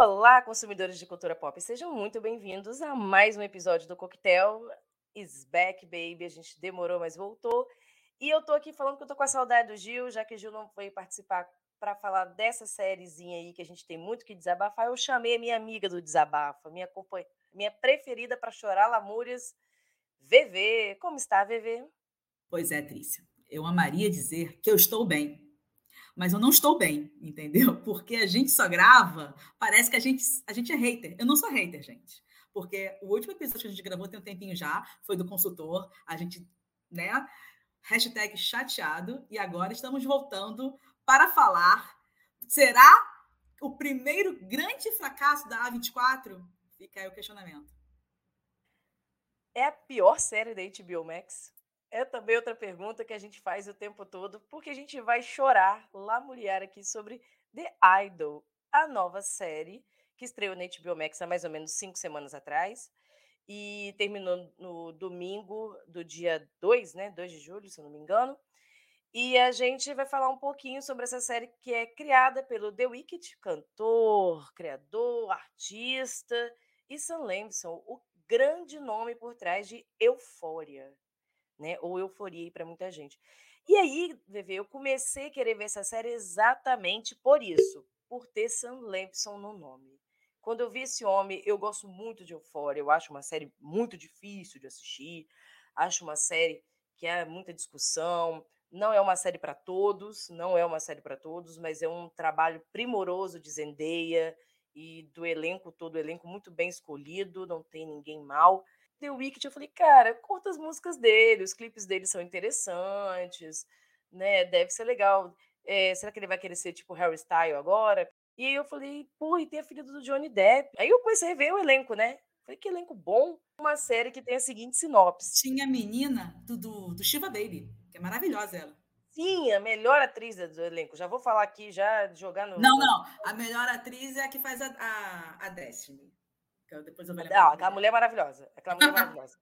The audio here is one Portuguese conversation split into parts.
Olá, consumidores de cultura pop, sejam muito bem-vindos a mais um episódio do Coquetel. Is back, baby. A gente demorou, mas voltou. E eu tô aqui falando que eu tô com a saudade do Gil, já que o Gil não veio participar para falar dessa sériezinha aí que a gente tem muito que desabafar. Eu chamei a minha amiga do desabafo, minha companhia, minha preferida para chorar lamúrias, VV. Como está, VV? Pois é, Trícia. Eu amaria dizer que eu estou bem, mas eu não estou bem, entendeu? Porque a gente só grava, parece que a gente, a gente é hater. Eu não sou hater, gente. Porque o último episódio que a gente gravou tem um tempinho já, foi do consultor, a gente, né? Hashtag chateado, e agora estamos voltando para falar. Será o primeiro grande fracasso da A24? Fica aí o questionamento. É a pior série da HBO Max? É também outra pergunta que a gente faz o tempo todo, porque a gente vai chorar, lamuriar aqui sobre The Idol, a nova série que estreou na HBO Max há mais ou menos cinco semanas atrás e terminou no domingo do dia 2, né, 2 de julho, se eu não me engano. E a gente vai falar um pouquinho sobre essa série que é criada pelo The Wicked, cantor, criador, artista, e Sam Levinson, o grande nome por trás de Euphoria né? Ou euforia para muita gente. E aí, Vevê, eu comecei a querer ver essa série exatamente por isso, por ter Sam Levinson no nome. Quando eu vi esse homem, eu gosto muito de Euphoria, eu acho uma série muito difícil de assistir, acho uma série que é muita discussão, não é uma série para todos, não é uma série para todos, mas é um trabalho primoroso de Zendaya e do elenco todo, elenco muito bem escolhido, não tem ninguém mal. The Wicked, eu falei, cara, curta as músicas dele, os clipes dele são interessantes, né? Deve ser legal. É, será que ele vai querer ser tipo Harry Styles agora? E aí eu falei, pô, e tem a filha do Johnny Depp. Aí eu comecei a ver o elenco, né? Falei, que elenco bom. Uma série que tem a seguinte sinopse. Tinha a menina do, do, do Shiva Baby, que é maravilhosa ela. Sim, a melhor atriz do elenco. Já vou falar aqui, já jogar no. Não, não. A melhor atriz é a que faz a, a, a Destiny. Depois eu vou lembrar. Não, aquela mulher maravilhosa. Aquela mulher maravilhosa.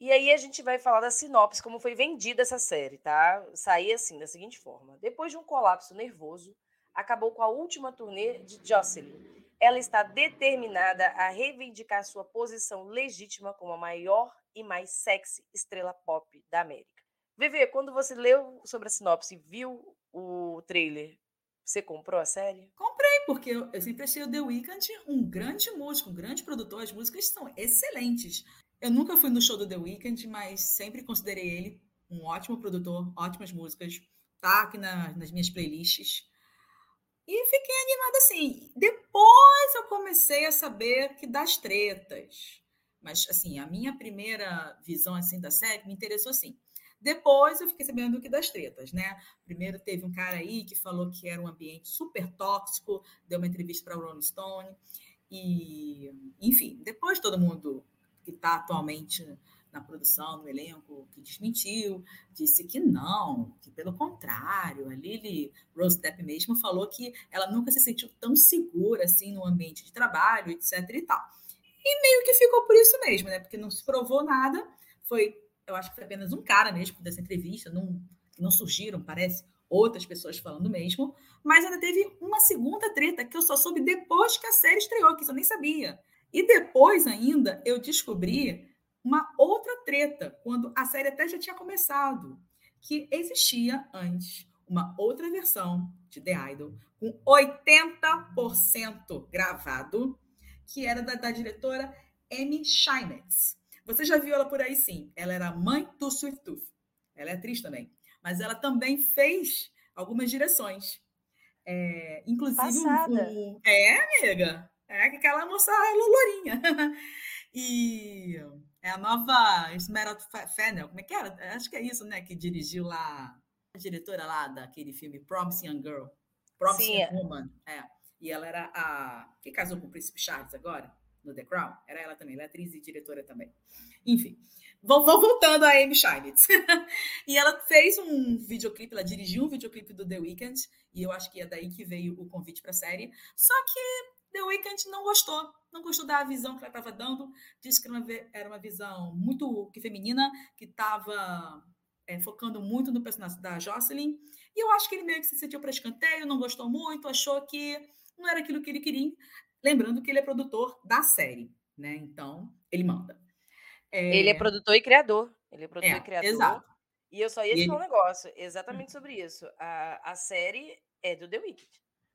E aí a gente vai falar da sinopse, como foi vendida essa série, tá? Saí assim, da seguinte forma. Depois de um colapso nervoso, acabou com a última turnê de Jocelyn. Ela está determinada a reivindicar sua posição legítima como a maior e mais sexy estrela pop da América. Vivi, quando você leu sobre a sinopse e viu o trailer, você comprou a série? Comprei, porque eu, eu sempre achei o The Weeknd um grande músico, um grande produtor. As músicas são excelentes. Eu nunca fui no show do The Weeknd, mas sempre considerei ele um ótimo produtor, ótimas músicas. Tá aqui na, nas minhas playlists. E fiquei animada assim. Depois eu comecei a saber que das tretas. Mas, assim, a minha primeira visão assim da série me interessou assim. Depois eu fiquei sabendo que das tretas, né? Primeiro teve um cara aí que falou que era um ambiente super tóxico, deu uma entrevista para o Rolling Stone, e, enfim, depois todo mundo que está atualmente na produção, no elenco, que desmentiu, disse que não, que pelo contrário, a Lily Rose Depp mesmo falou que ela nunca se sentiu tão segura assim no ambiente de trabalho, etc e tal. E meio que ficou por isso mesmo, né? Porque não se provou nada, foi eu acho que foi apenas um cara mesmo dessa entrevista, não, não surgiram, parece, outras pessoas falando mesmo, mas ainda teve uma segunda treta que eu só soube depois que a série estreou, que eu nem sabia. E depois ainda eu descobri uma outra treta, quando a série até já tinha começado, que existia antes uma outra versão de The Idol, com 80% gravado, que era da, da diretora Amy Scheinetz. Você já viu ela por aí, sim. Ela era mãe do Sweet Tooth. Ela é atriz também. Mas ela também fez algumas direções. É, inclusive, Passada. Um, é, amiga. É aquela moça lourinha. e é a nova Esmeralda Fennel. Como é que era? Acho que é isso, né? Que dirigiu lá a diretora lá daquele filme Promising Young Girl. Promising Sim. É. Woman. É. E ela era a. que casou com o Príncipe Charles agora? No The Crown, era ela também, ela é atriz e diretora também. Enfim, vou, voltando a Amy Scheinitz. e ela fez um videoclipe, ela dirigiu um videoclipe do The Weeknd, e eu acho que é daí que veio o convite para a série. Só que The Weeknd não gostou, não gostou da visão que ela estava dando, disse que era uma visão muito que feminina, que estava é, focando muito no personagem da Jocelyn, e eu acho que ele meio que se sentiu para escanteio, não gostou muito, achou que não era aquilo que ele queria. Lembrando que ele é produtor da série, né? Então, ele manda. É... Ele é produtor e criador. Ele é produtor é, e criador. Exato. E eu só ia te falar um negócio exatamente sobre isso. A, a série é do The Wicked.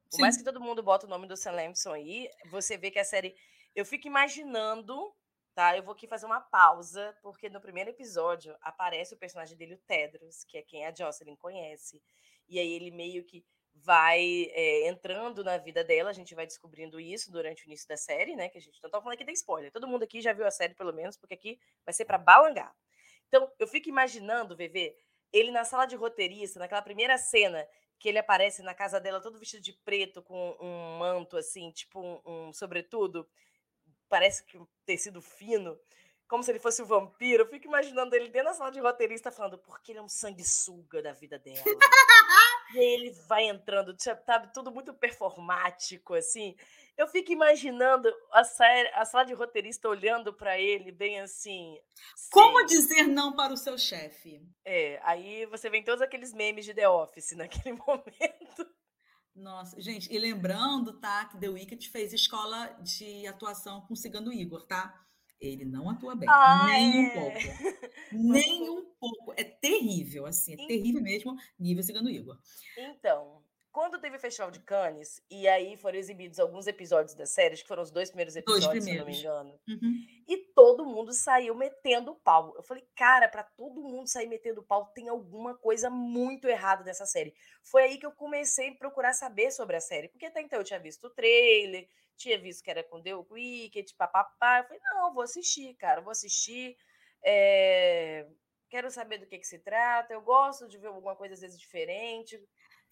Por Sim. mais que todo mundo bota o nome do Sam Lamson aí, você vê que a série. Eu fico imaginando, tá? Eu vou aqui fazer uma pausa, porque no primeiro episódio aparece o personagem dele, o Tedros, que é quem a Jocelyn conhece. E aí ele meio que vai é, entrando na vida dela, a gente vai descobrindo isso durante o início da série, né? Que a gente não tá falando aqui da spoiler. Todo mundo aqui já viu a série, pelo menos, porque aqui vai ser para balangar. Então, eu fico imaginando, VV, ele na sala de roteirista, naquela primeira cena que ele aparece na casa dela todo vestido de preto, com um manto assim, tipo um, um sobretudo, parece que um tecido fino, como se ele fosse um vampiro. Eu fico imaginando ele dentro da sala de roteirista falando, porque ele é um sanguessuga da vida dela. E aí ele vai entrando, sabe, tudo muito performático, assim. Eu fico imaginando a, série, a sala de roteirista olhando para ele, bem assim. Como dizer não para o seu chefe? É, aí você vê todos aqueles memes de The Office naquele momento. Nossa, gente, e lembrando, tá, que The Wicked fez escola de atuação com o Cigano Igor, tá? Ele não atua bem, ah, nem é. um pouco. nem um pouco. É terrível, assim, é terrível mesmo, nível Cigano Igor. Então, quando teve o Festival de Cannes, e aí foram exibidos alguns episódios da série, acho que foram os dois primeiros episódios, dois primeiros. se eu não me engano, uhum. e todo mundo saiu metendo pau. Eu falei, cara, para todo mundo sair metendo pau, tem alguma coisa muito errada nessa série. Foi aí que eu comecei a procurar saber sobre a série, porque até então eu tinha visto o trailer, tinha visto que era com The Wicked, papapá. Eu falei, não, vou assistir, cara, vou assistir. É... Quero saber do que, que se trata. Eu gosto de ver alguma coisa às vezes diferente.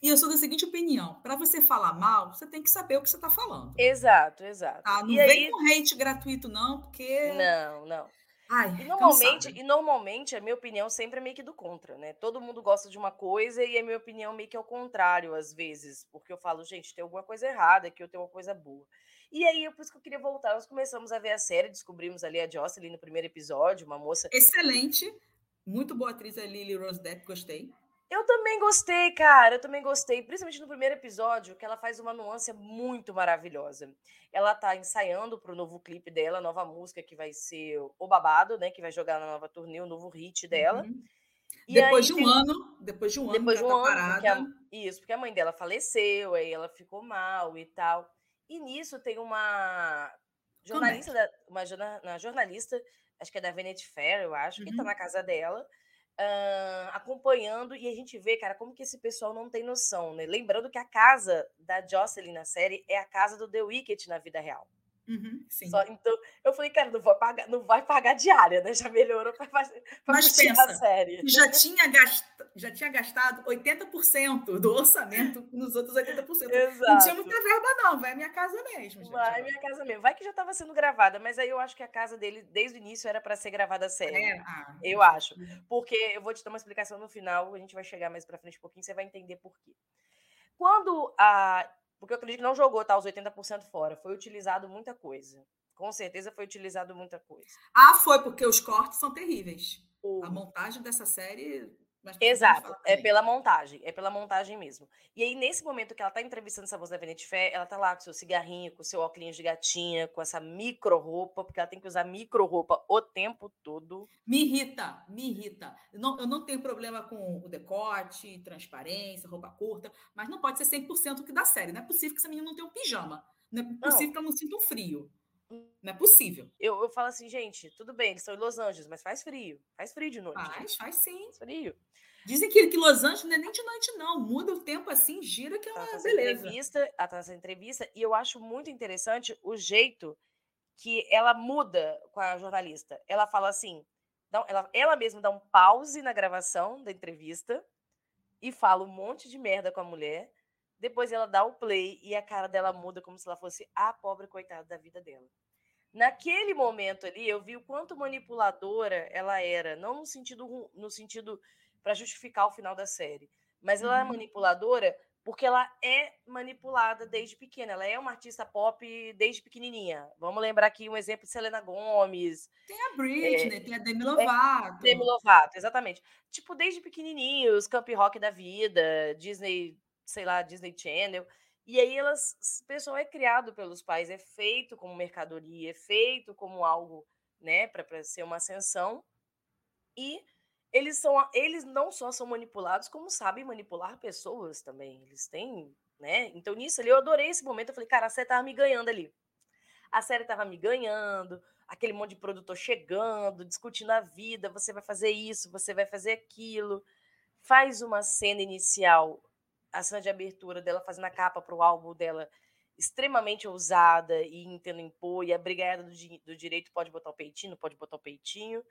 E eu sou da seguinte opinião: para você falar mal, você tem que saber o que você está falando. Exato, exato. Tá? Não e vem aí... com hate gratuito, não, porque. Não, não. Ai, e normalmente, e normalmente a minha opinião sempre é meio que do contra, né? Todo mundo gosta de uma coisa e a minha opinião meio que é o contrário, às vezes. Porque eu falo, gente, tem alguma coisa errada aqui, eu tenho uma coisa boa. E aí, é por isso que eu queria voltar. Nós começamos a ver a série, descobrimos ali a Jocelyn no primeiro episódio, uma moça. Excelente. Muito boa atriz a Lily Rose Depp, gostei. Eu também gostei, cara. Eu também gostei, principalmente no primeiro episódio, que ela faz uma nuance muito maravilhosa. Ela tá ensaiando pro novo clipe dela, a nova música que vai ser O Babado, né? Que vai jogar na nova turnê, o novo hit dela. Uhum. depois de um tem... ano, depois de um ano depois de um tá ano, parada. A... Isso, porque a mãe dela faleceu, aí ela ficou mal e tal. E nisso tem uma jornalista, da, uma jornalista, jornalista, acho que é da Vanity Fair, eu acho, uhum. que tá na casa dela uh, acompanhando e a gente vê, cara, como que esse pessoal não tem noção, né? Lembrando que a casa da Jocelyn na série é a casa do The Wicked na vida real. Uhum, Só, então, eu falei, cara, não vai pagar, não vai pagar diária, né? Já melhorou para pensa, a série. Já tinha, gast, já tinha gastado 80% do orçamento nos outros 80%. Exato. Não tinha muita verba, não. Vai minha casa mesmo. Gente. Vai minha casa mesmo. Vai que já estava sendo gravada, mas aí eu acho que a casa dele, desde o início, era para ser gravada a série. É, ah, eu acho. Porque eu vou te dar uma explicação no final, a gente vai chegar mais para frente um pouquinho, você vai entender por quê. Quando a porque eu acredito que não jogou tá, os 80% fora. Foi utilizado muita coisa. Com certeza foi utilizado muita coisa. Ah, foi, porque os cortes são terríveis. O... A montagem dessa série Exato, é pela montagem, é pela montagem mesmo. E aí, nesse momento que ela tá entrevistando essa moça da Vanity Fair, ela tá lá com seu cigarrinho, com seu óculos de gatinha, com essa micro roupa, porque ela tem que usar micro roupa o tempo todo. Me irrita, me irrita. Eu não, eu não tenho problema com o decote, transparência, roupa curta, mas não pode ser 100% o que dá série. Não é possível que essa menina não tenha um pijama. Não é possível não. que ela não sinta um frio. Não é possível. Eu, eu falo assim, gente, tudo bem, eles estão em Los Angeles, mas faz frio. Faz frio de noite. Faz, faz sim. Faz frio. Dizem que, que Los Angeles não é nem de noite, não. Muda o tempo assim, gira que é uma tá beleza. Entrevista, ela tá nessa entrevista, e eu acho muito interessante o jeito que ela muda com a jornalista. Ela fala assim, ela, ela mesma dá um pause na gravação da entrevista e fala um monte de merda com a mulher. Depois ela dá o play e a cara dela muda como se ela fosse a pobre coitada da vida dela. Naquele momento ali, eu vi o quanto manipuladora ela era, não no sentido no sentido para justificar o final da série. Mas ela é uhum. é manipuladora porque ela é manipulada desde pequena. Ela é uma artista pop desde pequenininha. Vamos lembrar aqui um exemplo de Selena Gomes. Tem a Britney, é, tem a Demi é, Lovato. É, Demi Lovato, exatamente. Tipo, desde pequenininhos, Camp Rock da vida, Disney, sei lá, Disney Channel. E aí elas, o pessoal é criado pelos pais, é feito como mercadoria, é feito como algo, né, para ser uma ascensão. E eles são eles não só são manipulados, como sabem manipular pessoas também. Eles têm, né? Então nisso ali eu adorei esse momento, eu falei, cara, a série tava me ganhando ali. A série tava me ganhando, aquele monte de produtor chegando, discutindo a vida, você vai fazer isso, você vai fazer aquilo. Faz uma cena inicial, a cena de abertura dela fazendo a capa para o álbum dela extremamente ousada e tentando impor, e a brigada do, do direito pode botar o peitinho, pode botar o peitinho.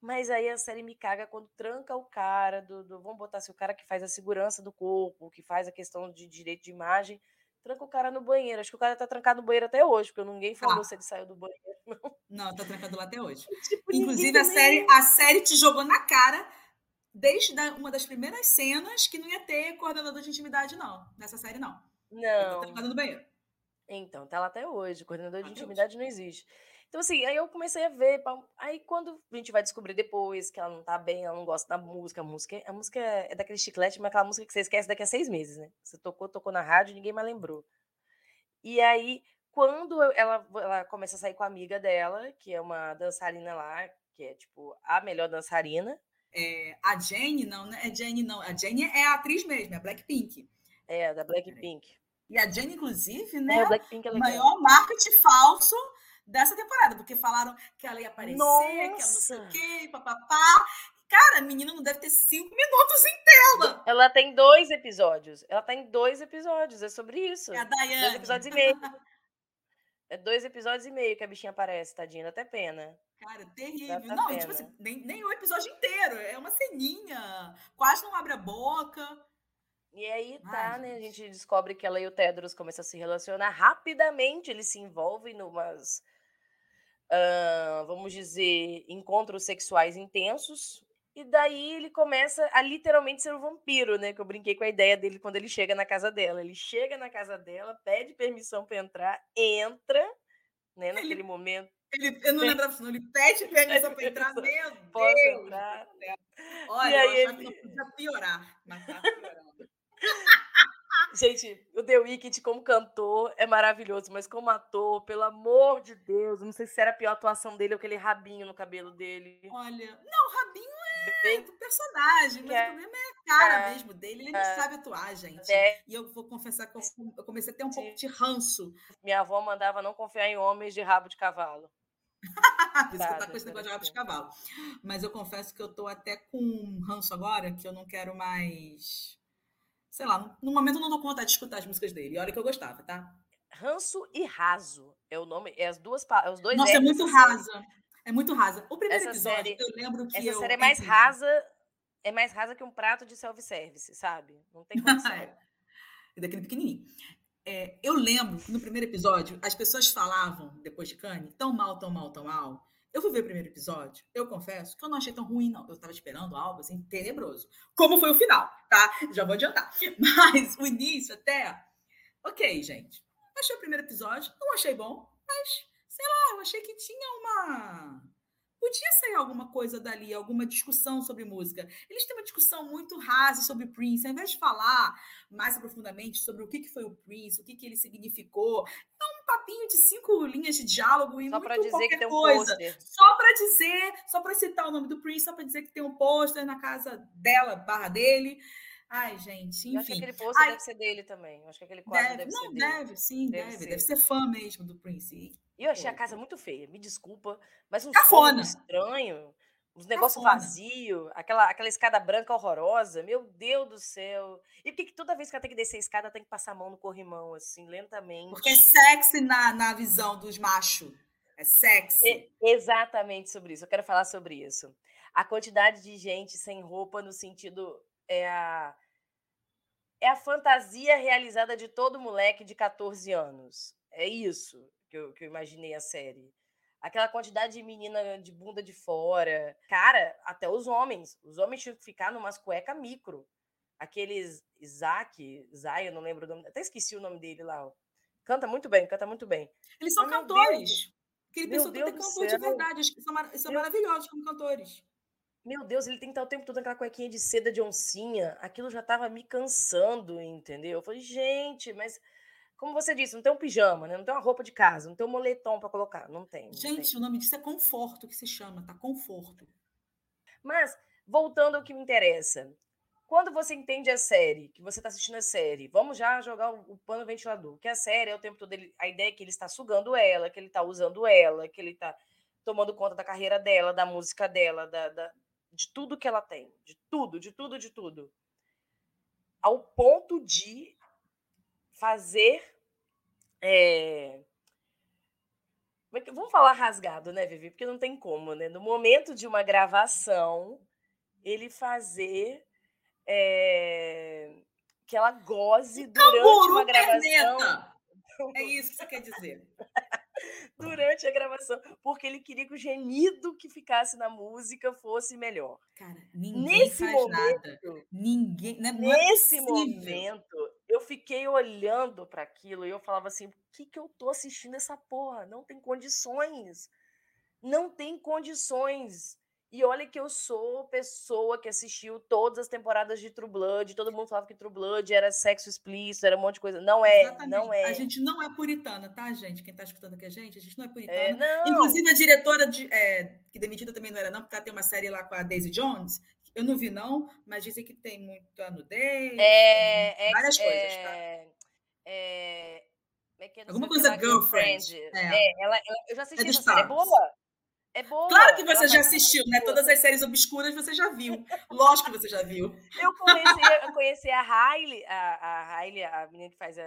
Mas aí a série me caga quando tranca o cara do, do vamos botar assim, o cara que faz a segurança do corpo, que faz a questão de direito de imagem, tranca o cara no banheiro. Acho que o cara tá trancado no banheiro até hoje, porque ninguém falou ah. se ele saiu do banheiro. Não, não tá trancado lá até hoje. tipo, Inclusive, a série, a série te jogou na cara desde uma das primeiras cenas que não ia ter coordenador de intimidade, não. Nessa série, não. Não. Ele tá trancado no banheiro. Então, tá lá até hoje. Coordenador de intimidade hoje. não existe. Então, assim, aí eu comecei a ver. Aí, quando a gente vai descobrir depois que ela não tá bem, ela não gosta da música, a música, a música é daquele chiclete, mas aquela música que você esquece daqui a seis meses, né? Você tocou, tocou na rádio ninguém mais lembrou. E aí, quando ela, ela começa a sair com a amiga dela, que é uma dançarina lá, que é, tipo, a melhor dançarina. É, a Jane, não, né? É Jane, não. A Jane é a atriz mesmo, é Blackpink. É, da Blackpink. E a Jane, inclusive, né? É, Blackpink é maior marketing falso dessa temporada, porque falaram que ela ia aparecer, Nossa. que ela não sei o quê, papapá. Cara, a menina não deve ter cinco minutos em tela. Ela tem dois episódios. Ela tem dois episódios, é sobre isso. É a Dayane. Dois episódios e meio. É dois episódios e meio que a bichinha aparece, tadinha, dá até pena. Cara, terrível. Não, tipo assim, nem, nem o episódio inteiro. É uma ceninha. Quase não abre a boca. E aí tá, Ai, né? A gente descobre que ela e o Tedros começam a se relacionar rapidamente, eles se envolvem numas uh, vamos dizer, encontros sexuais intensos. E daí ele começa a literalmente ser um vampiro, né? Que eu brinquei com a ideia dele quando ele chega na casa dela. Ele chega na casa dela, pede permissão para entrar, entra, né? Naquele ele, momento. Ele, eu não lembro disso, ele pede permissão para entrar, meu Posso Deus! Entrar? Olha, e aí eu ele... que não podia piorar, mas tá piorando. Gente, o The Weeknd como cantor é maravilhoso, mas como ator, pelo amor de Deus, não sei se era a pior atuação dele ou aquele rabinho no cabelo dele. Olha, não, rabinho é do personagem, mas é. o problema é a cara é. mesmo dele, ele não é. sabe atuar, gente. É. E eu vou confessar que eu comecei a ter um pouco de ranço. Minha avó mandava não confiar em homens de rabo de cavalo. Por isso que eu tá com esse negócio de rabo de cavalo. Mas eu confesso que eu tô até com ranço agora, que eu não quero mais sei lá, no momento eu não dou conta de escutar as músicas dele. E olha que eu gostava, tá? Ranço e Raso é o nome, é as duas, é os dois Nossa, é muito rasa. É muito rasa. O primeiro essa episódio, série, eu lembro que essa eu... série é mais rasa, é mais rasa que um prato de self-service, sabe? Não tem condição. é. daquele pequenininho. É, eu lembro que no primeiro episódio, as pessoas falavam, depois de Kanye, tão mal, tão mal, tão mal, eu fui ver o primeiro episódio, eu confesso que eu não achei tão ruim, não. Eu estava esperando algo assim tenebroso. Como foi o final, tá? Já vou adiantar. Mas o início até. Ok, gente. Achei o primeiro episódio, não achei bom, mas sei lá, eu achei que tinha uma Podia sair alguma coisa dali, alguma discussão sobre música. Eles têm uma discussão muito rasa sobre Prince, ao invés de falar mais profundamente sobre o que, foi o Prince, o que, que ele significou, é um papinho de cinco linhas de diálogo e só muito dizer qualquer que tem um coisa. Pôster. Só para dizer, só para citar o nome do Prince, só para dizer que tem um pôster na casa dela, barra dele. Ai, gente, enfim. Eu acho que aquele pôster deve ser dele também. Eu acho que aquele quadro deve, deve não, ser dele. Deve, sim, deve. Deve ser. deve ser fã mesmo do Prince. E eu achei a casa muito feia, me desculpa, mas um Cafona. estranho, uns negócios vazios, aquela, aquela escada branca horrorosa, meu Deus do céu. E por que toda vez que ela tem que descer a escada, tem que passar a mão no corrimão, assim, lentamente? Porque é sexy na, na visão dos machos. É sexy. É exatamente sobre isso. Eu quero falar sobre isso. A quantidade de gente sem roupa no sentido é a, é a fantasia realizada de todo moleque de 14 anos. É isso que eu, que eu imaginei a série. Aquela quantidade de menina de bunda de fora. Cara, até os homens. Os homens tinham que ficar numas cueca micro. Aqueles Isaac, Zay, eu não lembro o nome. Até esqueci o nome dele lá. Ó. Canta muito bem, canta muito bem. Eles são Mas, cantores. Aquele pessoa que tem cantor de verdade. Acho que são, mar... são maravilhosos como cantores. Meu Deus, ele tem que estar o tempo todo naquela cuequinha de seda de oncinha. Aquilo já estava me cansando, entendeu? Eu falei, gente, mas como você disse, não tem um pijama, né? não tem uma roupa de casa, não tem um moletom para colocar. Não tem. Não Gente, tem. o nome disso é conforto que se chama, tá? Conforto. Mas, voltando ao que me interessa, quando você entende a série, que você está assistindo a série, vamos já jogar o, o pano ventilador, que a série é o tempo todo ele, a ideia é que ele está sugando ela, que ele está usando ela, que ele está tomando conta da carreira dela, da música dela, da, da, de tudo que ela tem, de tudo, de tudo, de tudo. Ao ponto de fazer. É... Vamos falar rasgado, né, Vivi? Porque não tem como, né? No momento de uma gravação, ele fazer é... que ela goze durante uma gravação. É isso que você quer dizer. durante a gravação, porque ele queria que o gemido que ficasse na música fosse melhor. Cara, ninguém nesse faz momento, nada. Ninguém, não é, nesse é momento, eu fiquei olhando para aquilo e eu falava assim: o que, que eu tô assistindo essa porra? Não tem condições. Não tem condições. E olha que eu sou pessoa que assistiu todas as temporadas de True Blood, todo mundo falava que True Blood era sexo explícito, era um monte de coisa. Não é, Exatamente. não é. A gente não é puritana, tá, gente? Quem tá escutando aqui a gente, a gente não é, puritana. É, não. Inclusive a diretora, de, é, que demitida também não era não, porque ela tem uma série lá com a Daisy Jones, eu não vi não, mas dizem que tem muita nudez, é, é, várias é, coisas, tá? É, é Alguma coisa girlfriend. É. Ela, ela, eu já assisti é essa série, é boa. É boa. Claro que você já assistiu, né? Todas as séries obscuras você já viu. Lógico que você já viu. Eu conheci, eu conheci a Hailey, a, a Hailey, a menina que faz a,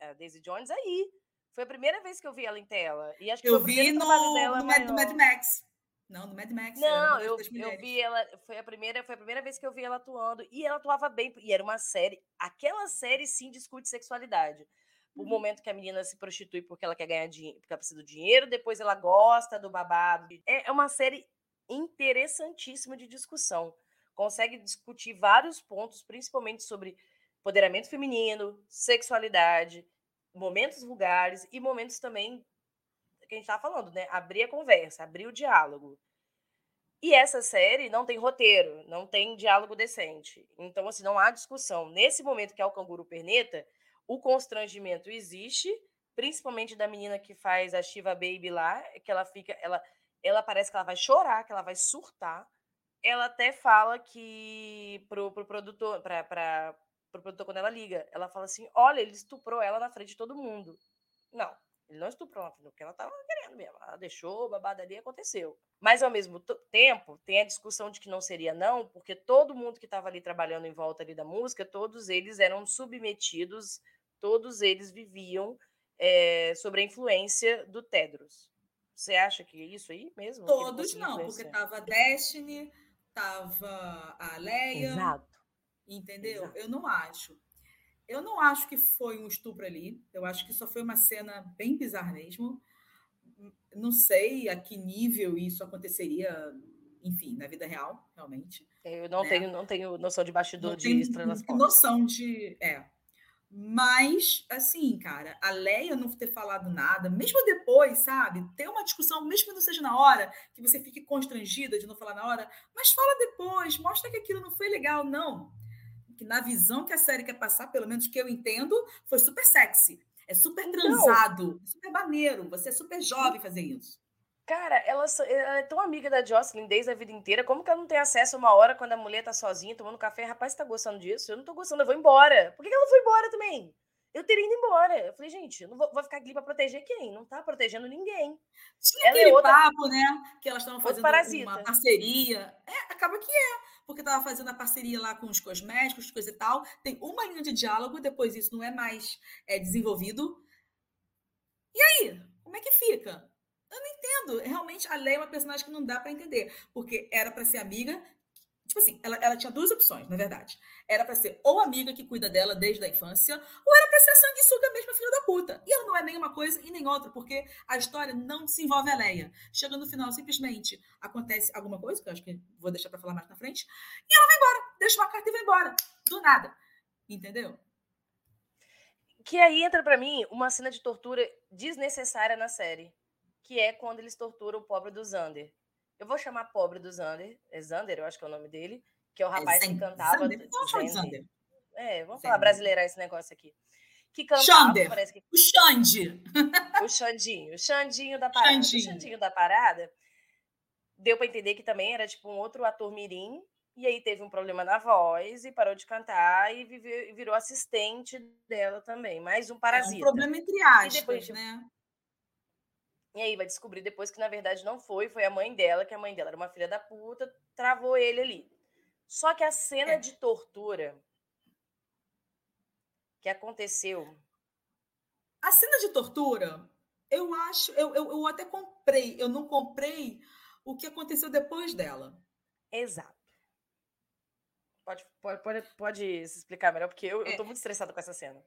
a, Daisy Jones, aí. Foi a primeira vez que eu vi ela em tela. E acho que eu vi no, dela no Mad Max. Não, no Mad Max. Não, eu, eu vi ela. Foi a, primeira, foi a primeira vez que eu vi ela atuando. E ela atuava bem. E era uma série. Aquela série sim discute sexualidade o uhum. momento que a menina se prostitui porque ela quer ganhar dinheiro, porque ela precisa do dinheiro, depois ela gosta do babado. É, é uma série interessantíssima de discussão. Consegue discutir vários pontos, principalmente sobre empoderamento feminino, sexualidade, momentos vulgares e momentos também que a gente estava falando, né? Abrir a conversa, abrir o diálogo. E essa série não tem roteiro, não tem diálogo decente. Então, assim, não há discussão. Nesse momento que é o canguru perneta, o constrangimento existe, principalmente da menina que faz a Shiva Baby lá, que ela fica, ela, ela parece que ela vai chorar, que ela vai surtar. Ela até fala que pro, pro produtor, para para pro produtor quando ela liga, ela fala assim: "Olha, ele estuprou ela na frente de todo mundo". Não, ele não estuprou frente, porque ela estava querendo mesmo. Ela deixou, babada ali aconteceu. Mas ao mesmo tempo, tem a discussão de que não seria não, porque todo mundo que estava ali trabalhando em volta ali da música, todos eles eram submetidos todos eles viviam é, sob a influência do Tedros. Você acha que é isso aí mesmo? Todos não, porque tava a Destiny, tava a Leia. Exato. Entendeu? Exato. Eu não acho. Eu não acho que foi um estupro ali. Eu acho que só foi uma cena bem bizarra mesmo. Não sei a que nível isso aconteceria, enfim, na vida real, realmente. Eu não né? tenho, não tenho noção de bastidor não de estrelas Noção de, é, mas, assim, cara, a Leia não ter falado nada, mesmo depois, sabe? Ter uma discussão, mesmo que não seja na hora, que você fique constrangida de não falar na hora, mas fala depois, mostra que aquilo não foi legal, não. Que na visão que a série quer passar, pelo menos que eu entendo, foi super sexy. É super transado, não. super maneiro. Você é super jovem fazer isso. Cara, ela, ela, é tão amiga da Jocelyn desde a vida inteira. Como que ela não tem acesso uma hora quando a mulher tá sozinha, tomando café? Rapaz, você tá gostando disso? Eu não tô gostando, eu vou embora. Por que, que ela foi embora também? Eu teria ido embora. Eu falei, gente, eu não vou, vou ficar aqui pra proteger quem? Não tá protegendo ninguém. Tinha ela é aquele é outra... papo, né? Que elas estavam fazendo uma parceria. É, acaba que é. Porque tava fazendo a parceria lá com os cosméticos, coisa e tal. Tem uma linha de diálogo, depois isso não é mais é, desenvolvido. E aí? Como é que fica? Eu não entendo. Realmente, a Leia é uma personagem que não dá para entender. Porque era para ser amiga. Tipo assim, ela, ela tinha duas opções, na verdade. Era para ser ou amiga que cuida dela desde a infância, ou era para ser sanguessuga mesmo, filha da puta. E ela não é nem uma coisa e nem outra, porque a história não desenvolve a Leia. Chega no final, simplesmente acontece alguma coisa, que eu acho que vou deixar para falar mais na frente, e ela vai embora, deixa uma carta e vai embora. Do nada. Entendeu? Que aí entra para mim uma cena de tortura desnecessária na série que é quando eles torturam o pobre do Zander. Eu vou chamar pobre do Zander, é Zander, eu acho que é o nome dele, que é o é rapaz é que cantava. Zander. Zander. É, vamos falar brasileirar esse negócio aqui. que cantava, Xander. parece que O Xande. o Xandinho, o Xandinho da parada. O Xandinho. Xandinho da parada deu pra entender que também era tipo um outro ator mirim, e aí teve um problema na voz e parou de cantar e vive- e virou assistente dela também, mais um É um parasita. problema entre aspas, depois de- né? E aí vai descobrir depois que na verdade não foi, foi a mãe dela, que a mãe dela era uma filha da puta, travou ele ali. Só que a cena É. de tortura que aconteceu, A cena de tortura, eu acho, eu, eu, eu até comprei, eu não comprei o que aconteceu depois dela. exato. Pode, pode, pode, pode se explicar melhor, porque eu, É. eu tô muito estressada com essa cena.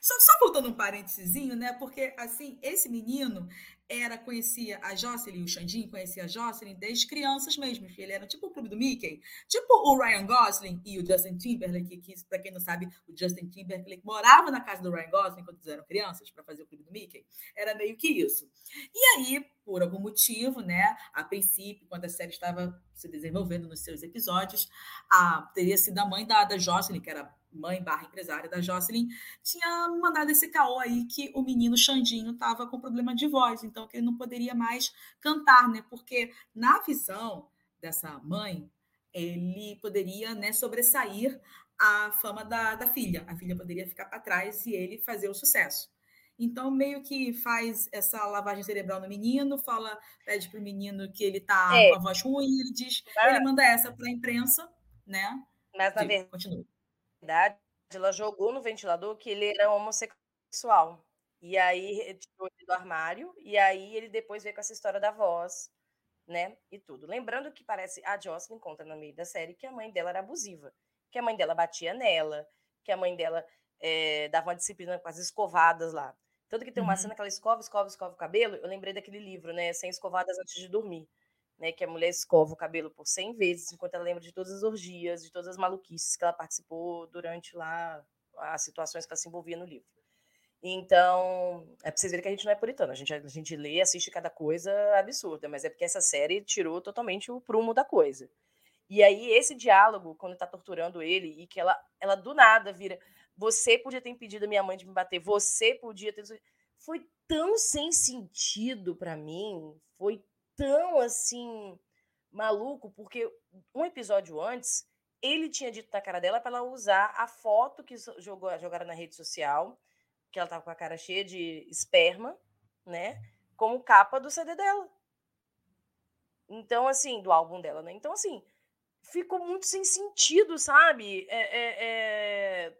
Só, só voltando um parênteses, né? Porque, assim, esse menino era, conhecia a Jocelyn, o Xandinho conhecia a Jocelyn desde crianças mesmo. Ele era tipo o clube do Mickey. Tipo o Ryan Gosling e o Justin Timberlake, que, pra quem não sabe, o Justin Timberlake morava na casa do Ryan Gosling quando eram crianças para fazer o clube do Mickey. Era meio que isso. E aí, por algum motivo, né? A princípio, quando a série estava se desenvolvendo nos seus episódios, a, teria sido a mãe da, da Jocelyn, que era mãe barra empresária da Jocelyn, tinha mandado esse caô aí que o menino Xandinho estava com problema de voz, então que ele não poderia mais cantar, né? Porque na visão dessa mãe, ele poderia né, sobressair a fama da, da filha. A filha poderia ficar para trás e ele fazer o sucesso. Então, meio que faz essa lavagem cerebral no menino, fala, pede pro menino que ele tá É. com a voz ruim, ele diz, Ah. ele manda essa para a imprensa, né? Mas, na Diga, continua. Verdade, ela jogou no ventilador que ele era homossexual. E aí tirou ele do armário, e aí ele depois veio com essa história da voz, né? E tudo. Lembrando que parece a Jocelyn conta no meio da série que a mãe dela era abusiva, que a mãe dela batia nela, que a mãe dela eh, dava uma disciplina com as escovadas lá. Tanto que tem uma Uhum. cena que ela escova, escova, escova o cabelo. Eu lembrei daquele livro, né? Sem escovadas antes de dormir. Né, que a mulher escova o cabelo por 100 vezes, enquanto ela lembra de todas as orgias, de todas as maluquices que ela participou durante lá as situações que ela se envolvia no livro. Então, é pra vocês verem que a gente não é puritano, a gente, a gente lê, assiste cada coisa absurda, mas é porque essa série tirou totalmente o prumo da coisa. E aí, esse diálogo, quando tá torturando ele, e que ela, ela do nada vira, você podia ter impedido a minha mãe de me bater, você podia ter. Foi tão sem sentido pra mim, foi tão assim, maluco, porque um episódio antes, ele tinha dito na cara dela para ela usar a foto que jogou, jogaram na rede social, que ela tava com a cara cheia de esperma, né? Como capa do CD dela. Então, assim, do álbum dela, né? Então, assim, ficou muito sem sentido, sabe? É, é, é,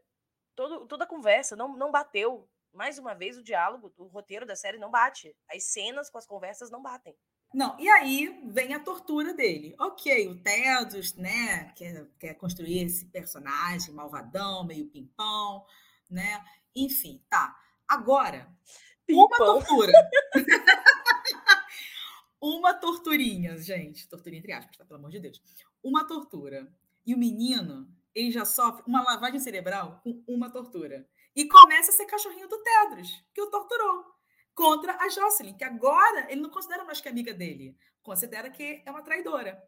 todo, toda a conversa não, não bateu. Mais uma vez, o diálogo, o roteiro da série não bate. As cenas com as conversas não batem. Não, e aí vem a tortura dele. Ok, o Tedros, né, quer, quer construir esse personagem malvadão, meio pimpão, né? Enfim, tá. Agora, uma Pimpão. tortura. uma torturinha, gente. Torturinha entre aspas, tá? Pelo amor de Deus. Uma tortura. E o menino, ele já sofre uma lavagem cerebral com uma tortura. E começa a ser cachorrinho do Tedros, que o torturou. Contra a Jocelyn, que agora ele não considera mais que amiga dele. Considera que é uma traidora.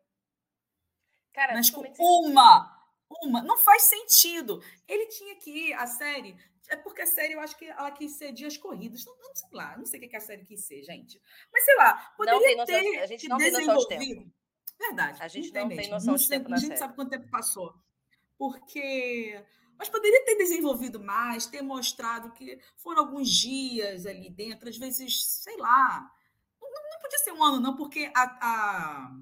Cara, Mas com uma, uma, não faz sentido. Ele tinha que ir, a série, é porque a série eu acho que ela quis ser dias corridos. Não, não sei lá, não sei o que que a série quis ser, gente. Mas sei lá, poderia noção ter a gente não tem noção de tempo. Verdade. A gente não tem não tem noção de tempo na A gente série. sabe quanto tempo passou. Porque. Mas poderia ter desenvolvido mais, ter mostrado que foram alguns dias ali dentro, às vezes, sei lá. Não, não- podia ser um ano, não, porque a. a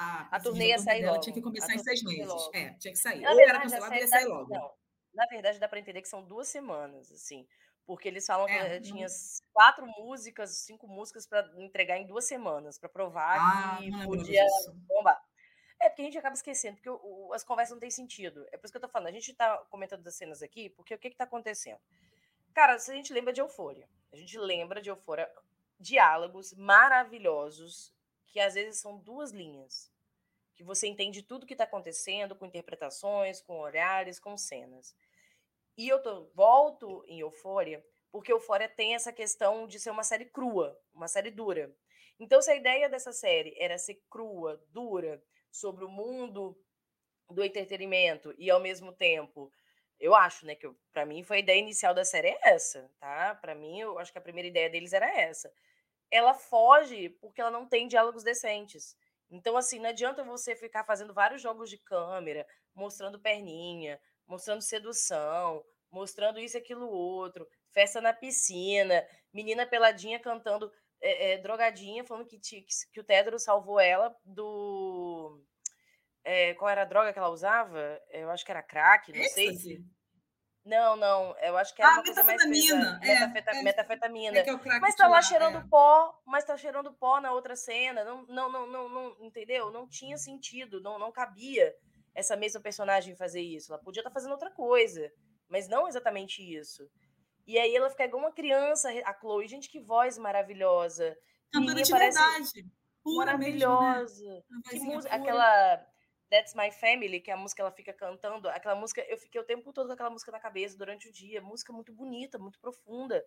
a, A turnê ia sair logo. tinha que A começar em seis meses. É, tinha que sair. Na Ou era verdade, a cancelado e ia sair logo. não, na verdade, dá pra entender que são duas semanas, assim. Porque eles falam que É, eh, tinha não- quatro músicas, cinco músicas pra entregar em duas semanas, pra provar Ah, que podia bombar. Porque a gente acaba esquecendo, porque o- o- as conversas não têm sentido. É por isso que eu tô falando. A gente tá comentando das cenas aqui, porque o que que tá acontecendo? Cara, se a gente lembra de Eufória, a gente lembra de Eufória, diálogos maravilhosos, que às vezes são duas linhas que você entende tudo que está acontecendo, com interpretações, com olhares, com cenas. E eu tô, volto em Eufória, porque Eufória tem essa questão de ser uma série crua, uma série dura. Então, se a ideia dessa série era ser crua, dura, sobre o mundo do entretenimento e, ao mesmo tempo, Eu acho, né, que para mim foi a ideia inicial da série é essa, tá? Para mim, eu acho que a primeira ideia deles era essa. Ela foge porque ela não tem diálogos decentes. Então, assim, não adianta você ficar fazendo vários jogos de câmera, mostrando perninha, mostrando sedução, mostrando isso, aquilo, outro, festa na piscina, menina peladinha cantando, é, é, drogadinha, falando que, que, que o Tedro salvou ela do é, qual era a droga que ela usava? Eu acho que era crack, não sei. Não, não, eu acho que era ah, uma coisa mais pesada. É, Metafeta, é, metafetamina. É, é mas tá lá cheirando é. pó, mas tá cheirando pó na outra cena. Não, não, não, não, não, entendeu? Não tinha sentido, não, não cabia essa mesma personagem fazer isso. Ela podia estar tá fazendo outra coisa, mas não exatamente isso. E aí ela fica igual uma criança, a Chloe. Gente, que voz maravilhosa. Cantando de verdade. maravilhosa. Mesmo, né? Que música, aquela That's My Family, que é a música que ela fica cantando, aquela música, eu fiquei o tempo todo com aquela música na cabeça durante o dia, música muito bonita, muito profunda.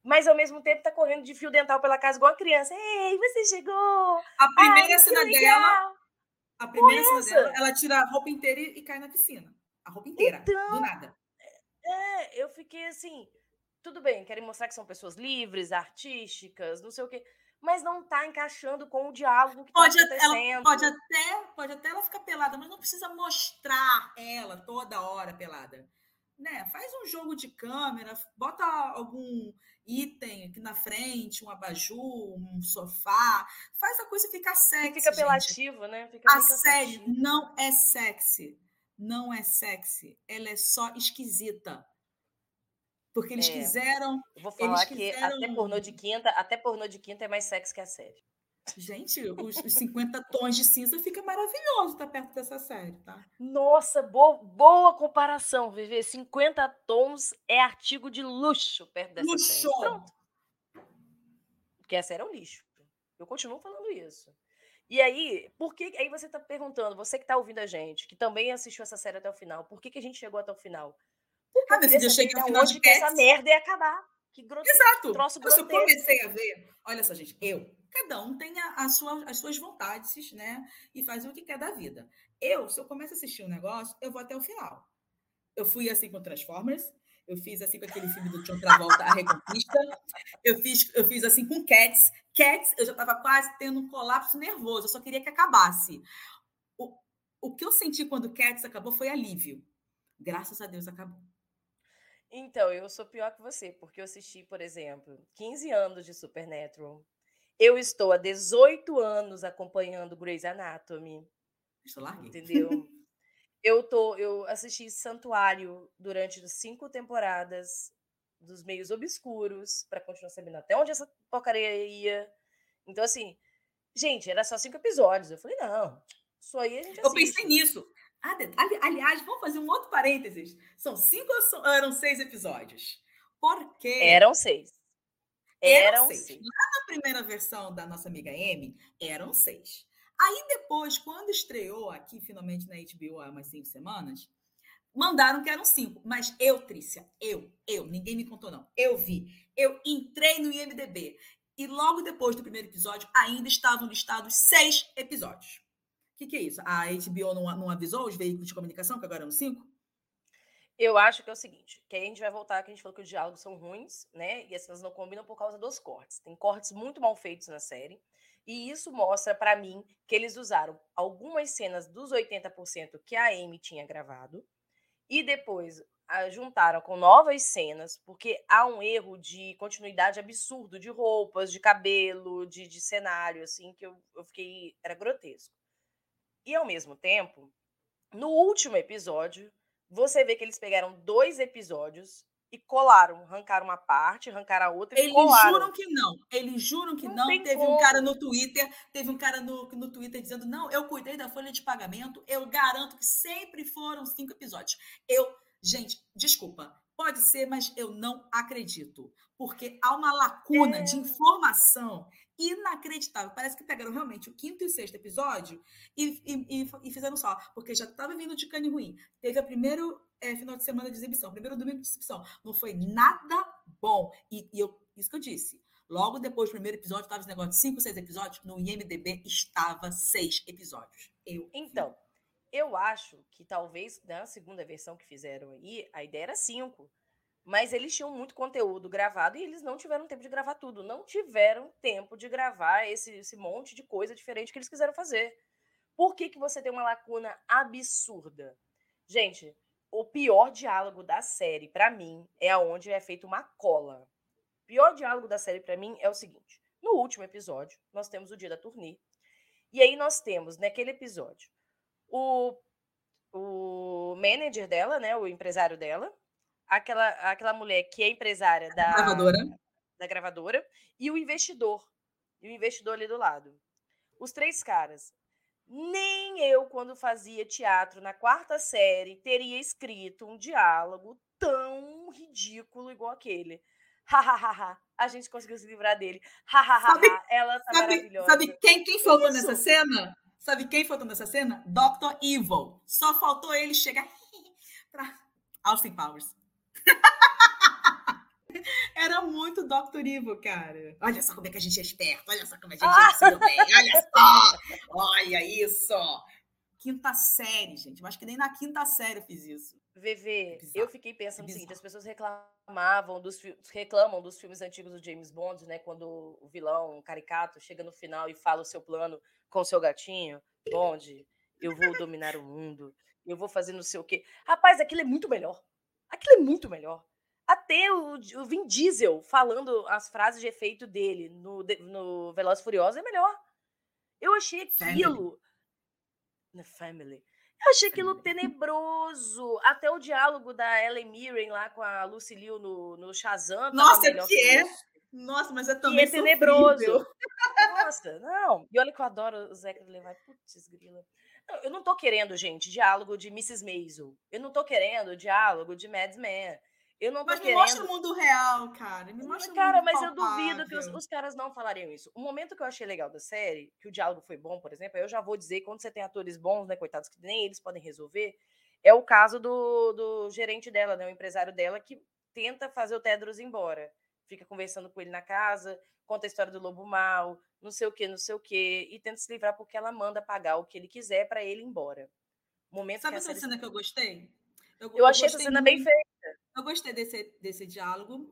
Mas ao mesmo tempo tá correndo de fio dental pela casa igual uma criança. Ei, você chegou! A primeira Ai, cena dela, a primeira cena dela, ela tira a roupa inteira e cai na piscina. A roupa inteira, então, do nada. É, eu fiquei assim, tudo bem, querem mostrar que são pessoas livres, artísticas, não sei o quê mas não está encaixando com o diálogo que está acontecendo. Ela pode até, pode até ela ficar pelada, mas não precisa mostrar ela toda hora pelada. Né? Faz um jogo de câmera, bota algum item aqui na frente, um abajur, um sofá, faz a coisa ficar sexy. fica apelativo, né? Fica a série não é sexy. Não é sexy. Ela é só esquisita. Porque eles é. quiseram. Eu vou falar que quiseram... até pornô de quinta, até pornô de quinta é mais sexy que a série. Gente, os, os 50 tons de cinza fica maravilhoso estar tá perto dessa série, tá? Nossa, boa, boa comparação, Viver. 50 tons é artigo de luxo perto dessa luxo. série. Pronto. Porque a série é um lixo. Eu continuo falando isso. E aí, por que. Aí você está perguntando, você que está ouvindo a gente, que também assistiu essa série até o final, por que, que a gente chegou até o final? Ah, meu filho, eu cheguei ao final de Cats. Essa merda ia acabar. Que grotesco. Exato. Troço grotesco. Eu comecei a ver. Olha só, gente, eu. Cada um tem a, a sua, as suas vontades, né? E faz o que quer da vida. Eu, se eu começo a assistir um negócio, eu vou até o final. Eu fui assim com Transformers, eu fiz assim com aquele filme do John Travolta, A Reconquista. Eu fiz, eu fiz assim com Cats. Cats, eu já estava quase tendo um colapso nervoso, eu só queria que acabasse. O, o que eu senti quando Cats acabou foi alívio. Graças a Deus acabou. Então, eu sou pior que você, porque eu assisti, por exemplo, 15 anos de Supernatural. Eu estou há 18 anos acompanhando Grey's Anatomy. Estou lá. Entendeu? eu tô, eu assisti Santuário durante cinco temporadas dos meios obscuros para continuar sabendo até onde essa porcaria ia. Então, assim, gente, era só cinco episódios. Eu falei, não, isso aí a gente assiste. Eu pensei nisso. Aliás, vamos fazer um outro parênteses. São cinco ou eram seis episódios? Porque. Eram seis. Eram, seis. seis. Lá na primeira versão da nossa amiga M, eram seis. Aí depois, quando estreou aqui finalmente na HBO há umas cinco semanas, mandaram que eram cinco. Mas eu, Trícia, eu, eu, ninguém me contou, não. Eu vi. Eu entrei no IMDB. E logo depois do primeiro episódio, ainda estavam listados seis episódios que, que é isso? A HBO não, não avisou os veículos de comunicação, que agora eram cinco? Eu acho que é o seguinte, que aí a gente vai voltar, que a gente falou que os diálogos são ruins, né? E as cenas não combinam por causa dos cortes. Tem cortes muito mal feitos na série. E isso mostra para mim que eles usaram algumas cenas dos 80% que a Amy tinha gravado e depois juntaram com novas cenas, porque há um erro de continuidade absurdo de roupas, de cabelo, de, de cenário, assim, que eu, eu fiquei. Era grotesco. E ao mesmo tempo, no último episódio, você vê que eles pegaram dois episódios e colaram, arrancaram uma parte, arrancaram a outra Eles e colaram. juram que não. Eles juram que não. não. Teve como. um cara no Twitter, teve um cara no, no Twitter dizendo: "Não, eu cuidei da folha de pagamento, eu garanto que sempre foram cinco episódios". Eu, gente, desculpa, pode ser, mas eu não acredito, porque há uma lacuna é. de informação inacreditável. Parece que pegaram realmente o quinto e o sexto episódio e, e, e fizeram só, porque já estava vindo de cane ruim. Teve o primeiro é, final de semana de exibição, primeiro domingo de exibição. Não foi nada bom. E, e eu, isso que eu disse. Logo depois do primeiro episódio, estava esse negócio de cinco, seis episódios. No IMDB estava seis episódios. Eu então, Eu acho que talvez na segunda versão que fizeram aí, a ideia era cinco. Mas eles tinham muito conteúdo gravado e eles não tiveram tempo de gravar tudo. Não tiveram tempo de gravar esse, esse monte de coisa diferente que eles quiseram fazer. Por que, que você tem uma lacuna absurda? Gente, o pior diálogo da série, para mim, é aonde é feita uma cola. O pior diálogo da série, para mim, é o seguinte. No último episódio, nós temos o dia da turnê. E aí nós temos, naquele episódio, o, o manager dela, né, o empresário dela, aquela, aquela mulher que é empresária da gravadora. da gravadora e o investidor. E o investidor ali do lado. Os três caras. Nem eu, quando fazia teatro na quarta série, teria escrito um diálogo tão ridículo igual aquele. Hahaha, a gente conseguiu se livrar dele. Hahaha, ela tá sabe, maravilhosa. Sabe quem, quem faltou Isso. nessa cena? Sabe quem faltou nessa cena? Dr. Evil. Só faltou ele chegar para Austin Powers. Era muito Dr. Evil, cara. Olha só como é que a gente é esperto, olha só como a gente ah! é bem, olha só! Olha isso! Quinta série, gente. Eu acho que nem na quinta série eu fiz isso. VV, eu fiquei pensando o seguinte: as pessoas reclamavam dos reclamam dos filmes antigos do James Bond, né? Quando o vilão, o caricato, chega no final e fala o seu plano com o seu gatinho. Bond, eu vou dominar o mundo, eu vou fazer não sei o quê. Rapaz, aquilo é muito melhor. Aquilo é muito melhor. Até o, o Vin Diesel falando as frases de efeito dele no, no Veloz Furioso é melhor. Eu achei aquilo. Na Family. Eu achei aquilo tenebroso. Até o diálogo da Ellen Mirren lá com a Lucy Liu no, no Shazam. Nossa, que, que é. Nossa, mas é também. Que é tenebroso. Nossa, não. E olha que eu adoro o Zeca levar. Putz, grila. Eu não tô querendo, gente, diálogo de Mrs. Maisel. Eu não tô querendo diálogo de Mad Men. Eu não tô mas querendo. Me mostra o mundo real, cara. Me mostra cara, mas palpável. eu duvido que os, os, caras não falariam isso. O momento que eu achei legal da série, que o diálogo foi bom, por exemplo, eu já vou dizer, quando você tem atores bons, né, coitados, que nem eles podem resolver, é o caso do, do gerente dela, né, o empresário dela, que tenta fazer o Tedros embora. Fica conversando com ele na casa, conta a história do lobo mal, não sei o que, não sei o que, e tenta se livrar porque ela manda pagar o que ele quiser para ele ir embora. Momento Sabe essa cena que eu gostei? Eu, eu achei essa cena muito, bem feita. Eu gostei desse, desse diálogo.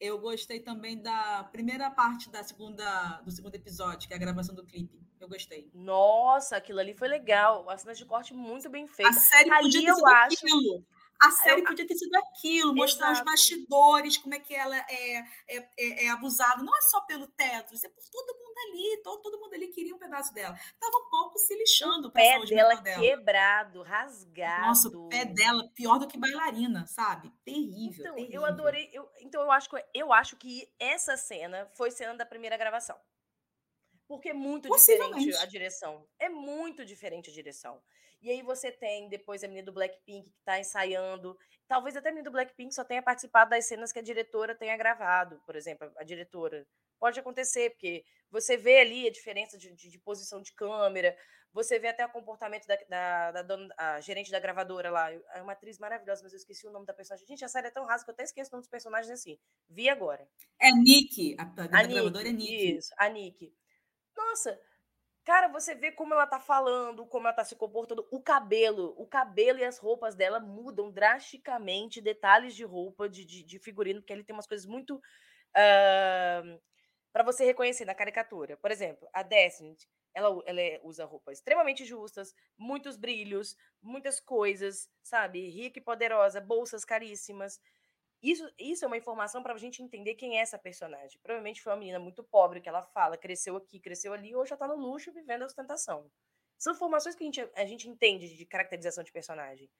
Eu gostei também da primeira parte da segunda, do segundo episódio, que é a gravação do clipe. Eu gostei. Nossa, aquilo ali foi legal. A cena de corte muito bem feita. A série ali podia ter eu acho. Aquilo. A série podia ter sido aquilo, mostrar Exato. os bastidores, como é que ela é, é, é, é, abusada. Não é só pelo teto, é por todo mundo ali. Todo, todo mundo ali queria um pedaço dela. Tava um pouco se lixando o pé dela, dela quebrado, rasgado. Nossa, o pé dela pior do que bailarina, sabe? Terrível. Então, terrível. eu adorei. Eu, então, eu acho, eu acho que essa cena foi cena da primeira gravação. Porque é muito diferente a direção. É muito diferente a direção. E aí você tem depois a menina do Blackpink que está ensaiando. Talvez até a menina do Blackpink só tenha participado das cenas que a diretora tenha gravado, por exemplo, a diretora. Pode acontecer, porque você vê ali a diferença de, de, de posição de câmera, você vê até o comportamento da, da, da dona, gerente da gravadora lá. É uma atriz maravilhosa, mas eu esqueci o nome da personagem. Gente, a série é tão rasa que eu até esqueço o nome dos personagens assim. Vi agora. É Nick. A, a, a gravadora é Nick. Isso, a Nick. Nossa, Cara, você vê como ela tá falando, como ela tá se comportando. O cabelo, o cabelo e as roupas dela mudam drasticamente, detalhes de roupa, de, de, de figurino, porque ele tem umas coisas muito. Uh, para você reconhecer na caricatura. Por exemplo, a Destiny, ela, ela é, usa roupas extremamente justas, muitos brilhos, muitas coisas, sabe? Rica e poderosa, bolsas caríssimas. Isso, isso é uma informação para a gente entender quem é essa personagem. Provavelmente foi uma menina muito pobre que ela fala, cresceu aqui, cresceu ali, hoje já está no luxo vivendo a ostentação. São informações que a gente, a gente entende de caracterização de personagem.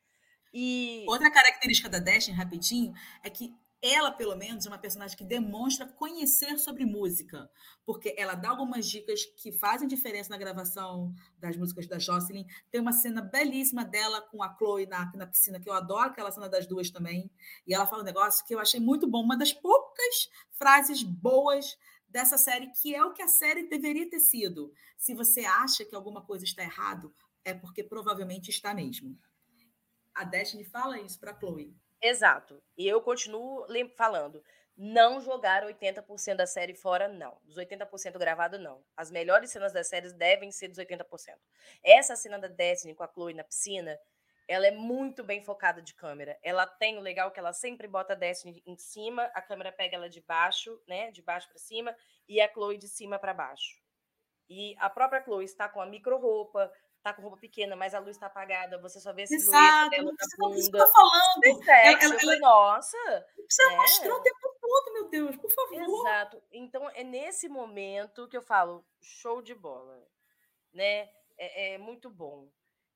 E... Outra característica da Destiny, rapidinho, é que ela, pelo menos, é uma personagem que demonstra conhecer sobre música, porque ela dá algumas dicas que fazem diferença na gravação das músicas da Jocelyn. Tem uma cena belíssima dela com a Chloe na, na piscina, que eu adoro aquela cena das duas também. E ela fala um negócio que eu achei muito bom, uma das poucas frases boas dessa série, que é o que a série deveria ter sido. Se você acha que alguma coisa está errado, é porque provavelmente está mesmo. A Destiny fala isso para Chloe. Exato. E eu continuo falando. não jogar 80% da série fora, não. Dos 80% gravado, não. As melhores cenas das séries devem ser dos 80%. Essa cena da Destiny com a Chloe na piscina, ela é muito bem focada de câmera. Ela tem o legal que ela sempre bota a Destiny em cima, a câmera pega ela de baixo, né, de baixo para cima, e a Chloe de cima para baixo. E a própria Chloe está com a micro roupa, tá com roupa pequena, mas a luz tá apagada, você só vê esse Exato, dela da bunda. Isso que eu falando. Sexo, ela, ela, nossa. Precisa né? mostrar o tempo todo, meu Deus, por favor. Exato. Então, é nesse momento que eu falo, show de bola, né? É, é muito bom.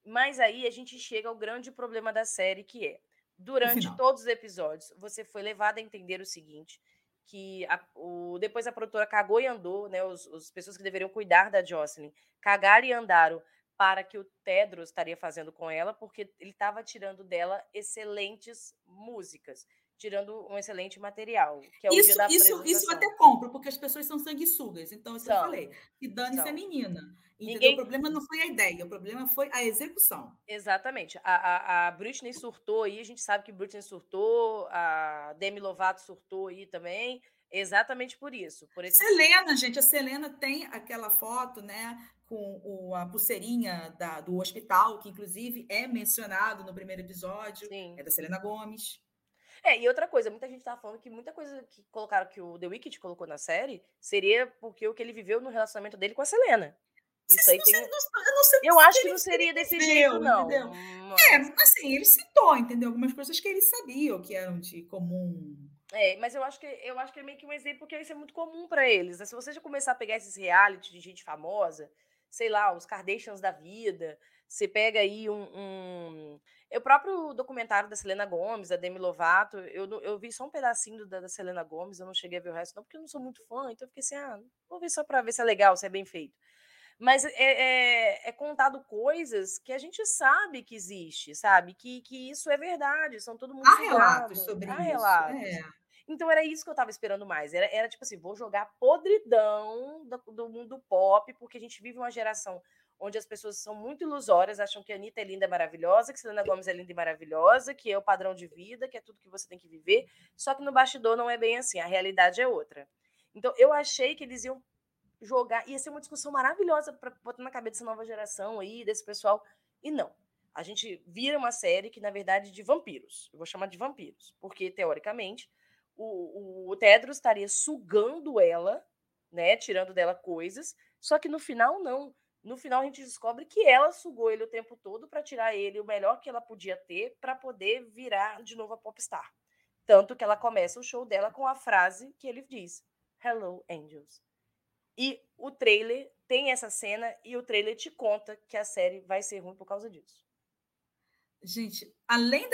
Mas aí a gente chega ao grande problema da série, que é, durante todos os episódios, você foi levado a entender o seguinte, que a, o, depois a produtora cagou e andou, né? Os, os pessoas que deveriam cuidar da Jocelyn cagaram e andaram para que o Tedros estaria fazendo com ela, porque ele estava tirando dela excelentes músicas, tirando um excelente material, que é o isso, isso, isso eu até compro, porque as pessoas são sanguessugas. Então, isso são. eu falei, que dane-se a menina. Ninguém... O problema não foi a ideia, o problema foi a execução. Exatamente. A, a, a Britney surtou aí, a gente sabe que Britney surtou, a Demi Lovato surtou aí também, exatamente por isso. Por esse... Selena, gente, a Selena tem aquela foto, né, com o, a pulseirinha da, do hospital, que inclusive é mencionado no primeiro episódio, Sim. é da Selena Gomes. É, e outra coisa, muita gente tava falando que muita coisa que colocaram que o The Wicked colocou na série seria porque o que ele viveu no relacionamento dele com a Selena. Isso aí tem. Eu, não sei eu acho que não seria desse jeito, não. É, assim, ele citou, entendeu? Algumas coisas que ele sabia que eram de comum. É, mas eu acho que eu acho que é meio que um exemplo, porque isso é muito comum para eles. Né? Se você já começar a pegar esses reality de gente famosa, sei lá, os Kardashians da vida. Você pega aí um, um... O próprio documentário da Selena Gomes, da Demi Lovato, eu, eu vi só um pedacinho da, da Selena Gomes, eu não cheguei a ver o resto, não, porque eu não sou muito fã, então eu fiquei assim, ah, vou ver só para ver se é legal, se é bem feito. Mas é, é, é, contado coisas que a gente sabe que existe, sabe? Que, que isso é verdade, são todo mundo. Há relatos sobre Há isso. Relatos. É. Então era isso que eu tava esperando mais. Era, era tipo assim, vou jogar podridão do, do, mundo pop, porque a gente vive uma geração onde as pessoas são muito ilusórias, acham que a Anitta é linda e maravilhosa, que Selena Gomes é linda e maravilhosa, que é o padrão de vida, que é tudo que você tem que viver. Só que no bastidor não é bem assim, a realidade é outra. Então eu achei que eles iam jogar, ia ser uma discussão maravilhosa para botar na cabeça dessa nova geração aí, desse pessoal. E não. A gente vira uma série que, na verdade, é de vampiros. Eu vou chamar de vampiros, porque, teoricamente, o, o Tedros estaria sugando ela, né, tirando dela coisas, só que no final não. No final a gente descobre que ela sugou ele o tempo todo para tirar ele o melhor que ela podia ter para poder virar de novo a popstar. Tanto que ela começa o show dela com a frase que ele diz: Hello, Angels. E o trailer tem essa cena e o trailer te conta que a série vai ser ruim por causa disso. Gente, além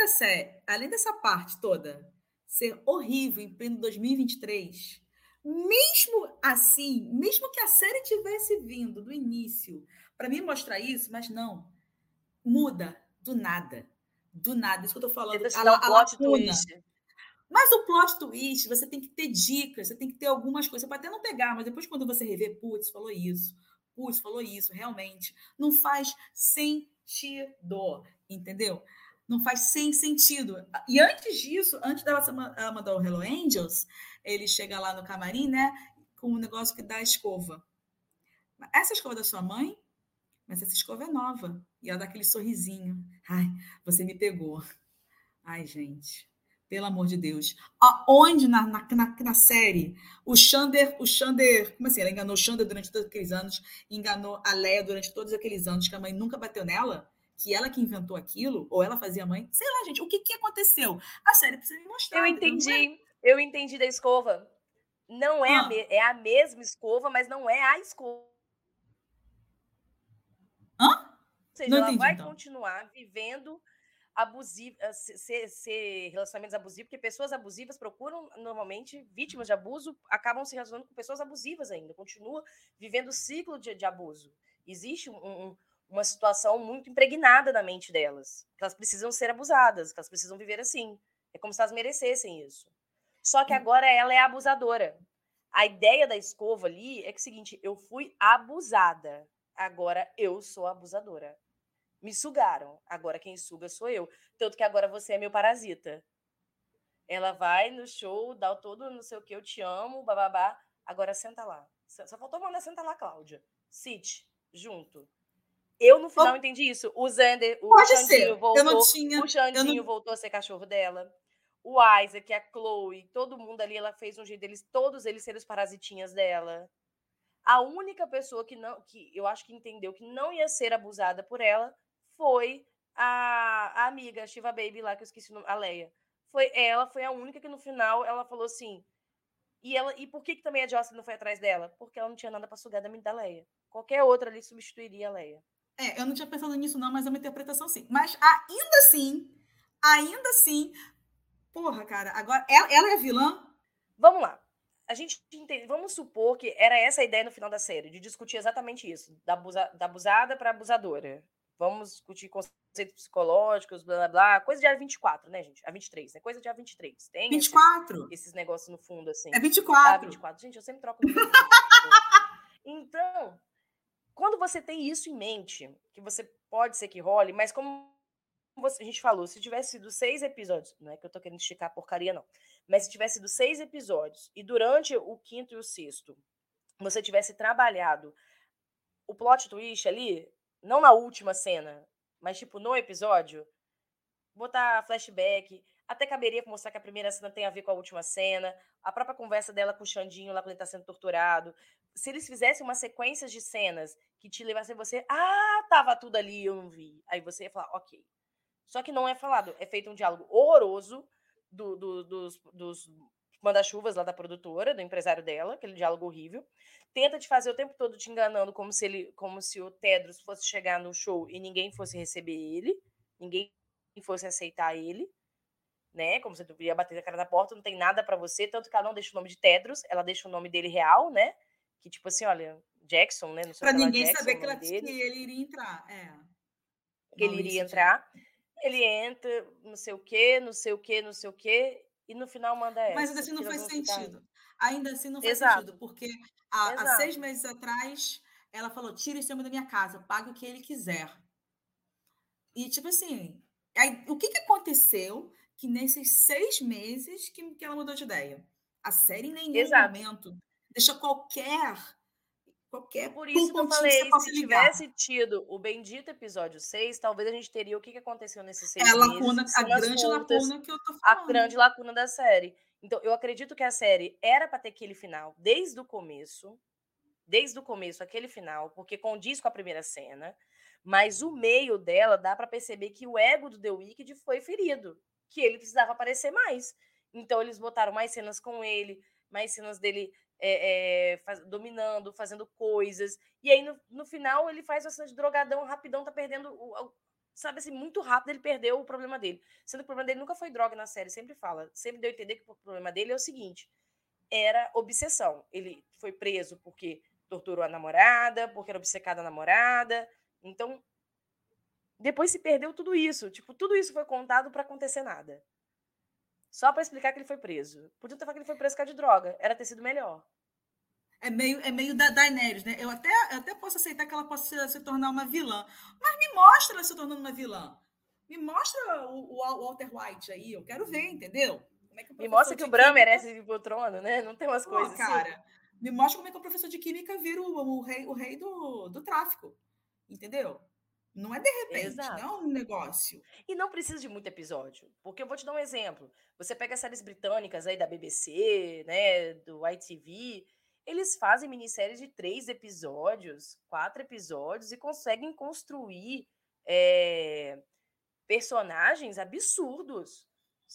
além dessa parte toda ser horrível em pleno 2023, mesmo assim, mesmo que a série tivesse vindo do início para me mostrar isso, mas não, muda do nada. Do nada, isso que eu tô falando. a, a, a lacuna. Mas o plot twist, você tem que ter dicas, você tem que ter algumas coisas. Você pode até não pegar, mas depois, quando você rever, putz, falou isso, putz, falou isso, realmente. Não faz sentido, entendeu? Não faz sem sentido. E antes disso, antes dela mandar o Hello Angels, ele chega lá no camarim, né, com um negócio que dá escova. Essa escova é da sua mãe, mas essa escova é nova. E ela dá aquele sorrisinho. Ai, você me pegou. Ai, gente. Pelo amor de Deus. Aonde na, na, na, na série o Xander, o Xander, como assim? Ela enganou o Xander durante todos aqueles anos, enganou a Leia durante todos aqueles anos que a mãe nunca bateu nela? Que ela que inventou aquilo, ou ela fazia mãe, sei lá, gente, o que, que aconteceu? A série precisa me mostrar. Eu entendi, eu entendi da escova. Não é, ah. a me, é a mesma escova, mas não é a escova. Hã? Ou seja, não ela entendi, vai então. continuar vivendo abusivo, eh, ser, ser, relacionamentos abusivos, porque pessoas abusivas procuram normalmente vítimas de abuso, acabam se relacionando com pessoas abusivas ainda, continua vivendo o ciclo de, de abuso. Existe um, um, uma situação muito impregnada na mente delas. Que elas precisam ser abusadas, que elas precisam viver assim. É como se elas merecessem isso. Só que hum. agora ela é abusadora. A ideia da escova ali é que é o seguinte: eu fui abusada, agora eu sou abusadora. Me sugaram, agora quem suga sou eu. Tanto que agora você é meu parasita. Ela vai no show, dá todo não sei o que, eu te amo, bababá. Agora senta lá. Só faltou mandar senta lá, Cláudia. Sit, junto. Eu, no final, entendi isso. O Zander, o Pode Xandinho ser. voltou. Eu não tinha, o Xandinho não... voltou a ser cachorro dela. O Isaac, a Chloe, todo mundo ali, ela fez um jeito deles, todos eles serem os parasitinhas dela. A única pessoa que não, que eu acho que entendeu que não ia ser abusada por ela foi a, a amiga, a Shiva Baby lá, que eu esqueci o nome, a Leia. Foi ela, foi a única que no final ela falou assim. E, ela, e por que, que também a Jocelyn não foi atrás dela? Porque ela não tinha nada para sugar da, da Leia. Qualquer outra ali substituiria a Leia. É, eu não tinha pensado nisso, não, mas é uma interpretação sim. Mas ainda assim, ainda assim, porra, cara, agora ela, ela é vilã? Vamos lá. A gente entende, vamos supor que era essa a ideia no final da série, de discutir exatamente isso, da, abusa, da abusada para abusadora. Vamos discutir conceitos psicológicos, blá blá blá. Coisa de A24, né, gente? A23, né? Coisa de A23. Tem 24. Esses, esses negócios no fundo, assim. É 24. Ah, 24. Gente, eu sempre troco. então, quando você tem isso em mente, que você pode ser que role, mas como você, a gente falou, se tivesse sido seis episódios, não é que eu tô querendo esticar a porcaria, não, mas se tivesse sido seis episódios e durante o quinto e o sexto você tivesse trabalhado o plot twist ali, não na última cena, mas tipo no episódio, botar flashback, até caberia mostrar que a primeira cena tem a ver com a última cena, a própria conversa dela com o Xandinho lá quando ele tá sendo torturado. Se eles fizessem uma sequência de cenas que te levassem você, ah, tava tudo ali, eu não vi. Aí você ia falar, ok. Só que não é falado, é feito um diálogo horroroso do, do, dos, dos manda-chuvas lá da produtora, do empresário dela, aquele diálogo horrível tenta te fazer o tempo todo te enganando como se ele, como se o Tedros fosse chegar no show e ninguém fosse receber ele, ninguém fosse aceitar ele, né? Como se tu ia bater a cara na porta, não tem nada para você, tanto que ela não deixa o nome de Tedros, ela deixa o nome dele real, né? Que tipo assim, olha, Jackson, né? Para ninguém Jackson, saber que, ela, que, ele iria entrar, é. Que ele iria entrar. Ele entra, não sei o quê, não sei o quê, não sei o quê, e no final manda essa. Mas ainda assim não faz sentido. Ainda assim não faz Exato. sentido, porque Há, há, seis meses atrás, ela falou: tira esse homem da minha casa, pague o que ele quiser. E, tipo assim, aí, o que, que aconteceu que nesses seis meses que, que ela mudou de ideia? A série em nenhum Exato. momento deixa qualquer. Qualquer Por isso que eu falei, se tivesse tido o bendito episódio 6, talvez a gente teria o que, que aconteceu nesses seis é a meses. Lacuna, a grande lacuna que eu tô falando. A grande lacuna da série. Então, eu acredito que a série era para ter aquele final desde o começo, desde o começo, aquele final, porque condiz com a primeira cena, mas o meio dela dá para perceber que o ego do The Wicked foi ferido, que ele precisava aparecer mais. Então, eles botaram mais cenas com ele, mais cenas dele é, é, faz, dominando, fazendo coisas. E aí, no, no, final, ele faz uma cena de drogadão, rapidão, tá perdendo o, sabe assim, muito rápido ele perdeu o problema dele. Sendo que o problema dele nunca foi droga na série, sempre fala. Sempre deu a entender que o problema dele é o seguinte: era obsessão. Ele foi preso porque torturou a namorada, porque era obcecada a namorada. Então, depois se perdeu tudo isso. Tipo, tudo isso foi contado para acontecer nada. Só para explicar que ele foi preso. Podia ter falado que ele foi preso por causa de droga. Era ter sido melhor é meio, é meio da Daenerys, né? Eu até, eu até posso aceitar que ela possa se, se, tornar uma vilã, mas me mostra ela se tornando uma vilã. Me mostra o, o Walter White aí, eu quero ver, entendeu? É me mostra que o Bran merece ir pro trono, né? Não tem umas Pô, coisas cara, assim. me mostra como é que o professor de química vira o, o rei, o rei do, do tráfico, entendeu? Não é de repente, Exato. não é um negócio. E não precisa de muito episódio, porque eu vou te dar um exemplo. Você pega as séries britânicas aí da BBC, né, do ITV, eles fazem minisséries de três episódios, quatro episódios e conseguem construir é, personagens absurdos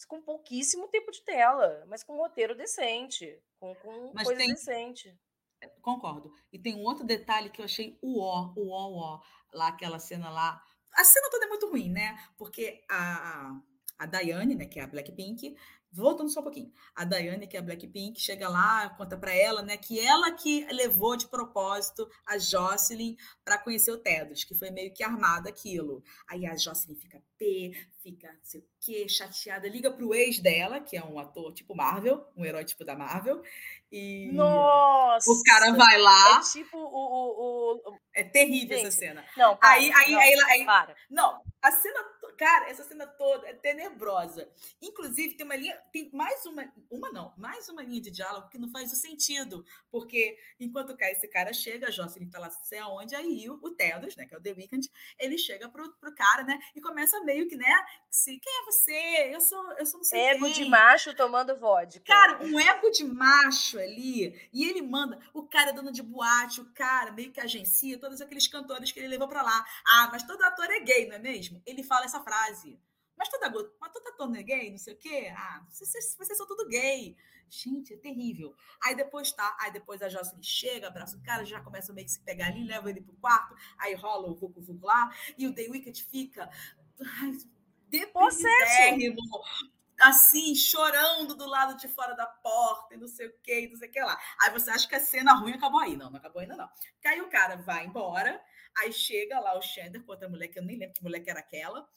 com pouquíssimo tempo de tela, mas com um roteiro decente, com, com mas coisa tem... decente. É, concordo. E tem um outro detalhe que eu achei o ó, o ó, o ó, lá aquela cena lá. A cena toda é muito ruim, né? Porque a, a Daiane, né, que é a Blackpink, voltando só um pouquinho. A Daiane, que é a Blackpink, chega lá, conta para ela, né, que ela que levou de propósito a Jocelyn para conhecer o Tedros, que foi meio que armado aquilo. Aí a Jocelyn fica P, fica não sei o quê, chateada, liga pro ex dela, que é um ator tipo Marvel, um herói tipo da Marvel, e Nossa! o cara vai lá. É tipo o. o, o... É terrível Gente, essa cena. Não, para, aí, aí, não, aí, aí, para. Não, a cena Cara, essa cena toda é tenebrosa. Inclusive, tem uma linha, tem mais uma, uma não, mais uma linha de diálogo que não faz o sentido. Porque enquanto esse cara chega, a Jocelyn tá lá, sei aonde, aí o, o Tedros, né, que é o The Weeknd, ele chega pro, pro cara, né, e começa meio que, né, se, quem é você? Eu sou, eu sou não sei Ego quem. de macho tomando vodka. Cara, um ego de macho ali. E ele manda, o cara é dono de boate, o cara meio que agencia todos aqueles cantores que ele levou para lá. Ah, mas todo ator é gay, não é mesmo? Ele fala essa frase. Mas toda, mas todo ator não é gay, não sei o quê? Ah, vocês, vocês são tudo gay. Gente, é terrível. Aí depois tá, aí depois a Jocelyn chega, abraça o cara, já começa meio que se pegar ali, leva ele pro quarto, aí rola o vucu vucu lá, e o The Wicked fica deprimidérrimo, assim, chorando do lado de fora da porta e não sei o que, não sei o que lá. Aí você acha que a cena ruim acabou aí. Não, não acabou ainda não. Porque aí o cara vai embora, aí chega lá o Xander com outra mulher, que eu nem lembro que mulher que era aquela.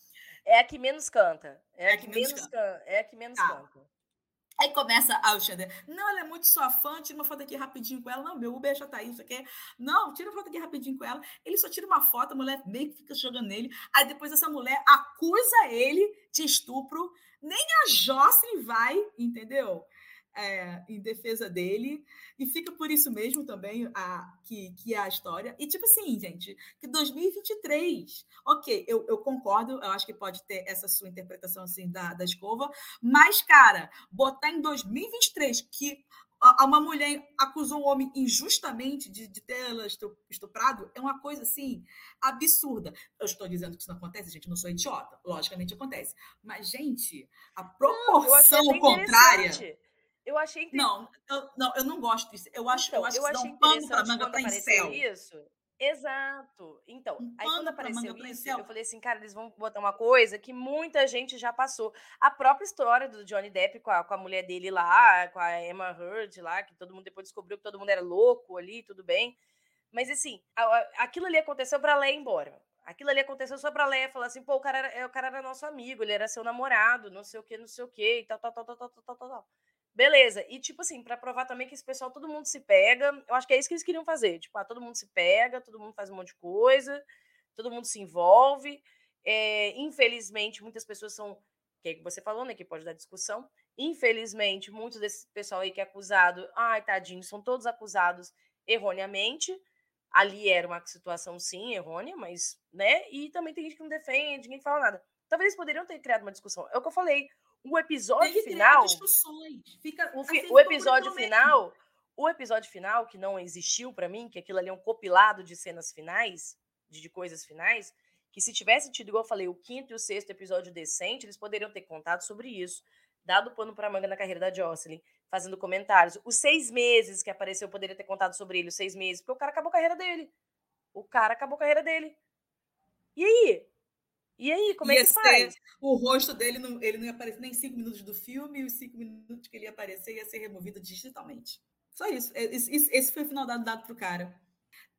É a que menos canta. É, a que, que menos canta. canta. É a que menos tá. canta. Aí começa a Alexandre, não, ela é muito sua fã, tira uma foto aqui rapidinho com ela. Não, meu Uber já tá aí, isso aqui. Não, tira uma foto aqui rapidinho com ela. Ele só tira uma foto, a mulher meio que fica jogando nele. Aí depois essa mulher acusa ele de estupro. Nem a Jocelyn vai, entendeu? É, em defesa dele, e fica por isso mesmo também a, que, que é a história. E, tipo assim, gente, que 2023, ok, eu, eu concordo, eu acho que pode ter essa sua interpretação assim da, da escova, mas, cara, botar em 2023 que uma mulher acusou um homem injustamente de, de tê-la estuprado é uma coisa assim absurda. Eu estou dizendo que isso não acontece, gente, não sou idiota. Logicamente acontece. Mas, gente, a proporção não, contrária. Eu achei Não, eu, não, eu não gosto disso. Eu acho, então, eu acho eu que dá um pano para manga para céu. Isso. Exato. Então, um aí quando apareceu isso, eu falei assim, cara, eles vão botar uma coisa que muita gente já passou. A própria história do Johnny Depp com a, com a mulher dele lá, com a Emma Heard lá, que todo mundo depois descobriu que todo mundo era louco ali, tudo bem. Mas assim, a, a, aquilo ali aconteceu pra Leia ir embora. Aquilo ali aconteceu só pra Leia falar assim, pô, o cara, era, o cara era nosso amigo, ele era seu namorado, não sei o que, não sei o que, e tal, tal, tal, tal, tal, tal, tal, tal. Beleza. E, tipo assim, para provar também que esse pessoal, todo mundo se pega. Eu acho que é isso que eles queriam fazer. Tipo, ah, todo mundo se pega, todo mundo faz um monte de coisa, todo mundo se envolve. É, infelizmente, muitas pessoas são. Que é que você falou, né? Que pode dar discussão. Infelizmente, muitos desse pessoal aí que é acusado, ai, tadinho, são todos acusados erroneamente. Ali era uma situação, sim, errônea, mas, né? E também tem gente que não defende, ninguém fala nada. Talvez eles poderiam ter criado uma discussão. É o que eu falei o episódio final. Fica, o, fi, o episódio final. O episódio final, que não existiu para mim, que aquilo ali é um compilado de cenas finais, de, de coisas finais, que se tivesse tido, igual eu falei, o quinto e o sexto episódio decente, eles poderiam ter contado sobre isso, dado pano para manga na carreira da Jocelyn, fazendo comentários. Os seis meses que apareceu, poderia ter contado sobre ele, os seis meses, porque o cara acabou a carreira dele. O cara acabou a carreira dele. E aí? E aí, como é ia é que faz? O rosto dele, não, ele não ia aparecer nem cinco minutos do filme, e os cinco minutos que ele ia aparecer ia ser removido digitalmente. Só isso. É, esse, esse foi o final dado, dado pro cara.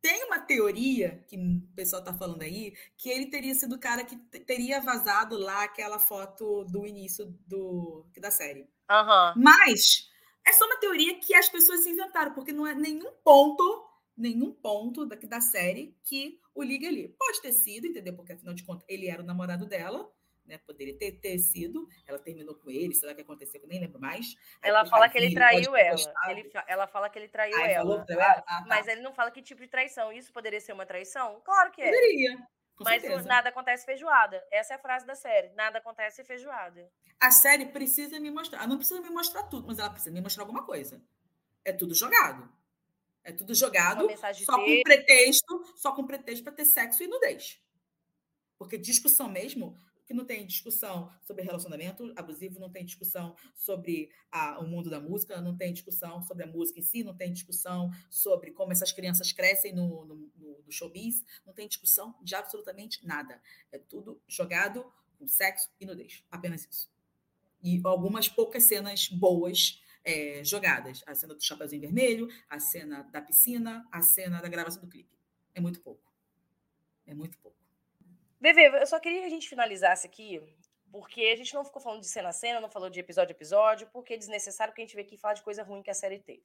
Tem uma teoria, que o pessoal tá falando aí, que ele teria sido o cara que teria vazado lá aquela foto do início do, da série. Uhum. Mas é só uma teoria que as pessoas inventaram, porque não é nenhum ponto nenhum ponto da, da série que o liga ali. Pode ter sido, entendeu? Porque afinal de contas ele era o namorado dela, né? Poderia ter, ter sido. Ela terminou com ele, sei lá o que aconteceu, eu nem lembro mais. Ela fala que ele traiu ela. Ele, ela fala que ele traiu ah, ela. ela? Ah, tá. Mas ele não fala que tipo de traição. Isso poderia ser uma traição? Claro que é. Poderia. Mas certeza. nada acontece feijoada. Essa é a frase da série. Nada acontece feijoada. A série precisa me mostrar. Ela não precisa me mostrar tudo, mas ela precisa me mostrar alguma coisa. É tudo jogado. É tudo jogado só com pretexto, só com pretexto para ter sexo e nudez. Porque discussão mesmo, que não tem discussão sobre relacionamento abusivo, não tem discussão sobre a, o mundo da música, não tem discussão sobre a música em si, não tem discussão sobre como essas crianças crescem no, no, no, no showbiz, não tem discussão de absolutamente nada. É tudo jogado com sexo e nudez. Apenas isso. E algumas poucas cenas boas é, jogadas. A cena do Chapeuzinho Vermelho, a cena da piscina, a cena da gravação do clipe. É muito pouco. É muito pouco. Bebê, eu só queria que a gente finalizasse aqui, porque a gente não ficou falando de cena a cena, não falou de episódio a episódio, porque é desnecessário que a gente veio aqui falar de coisa ruim que a série teve.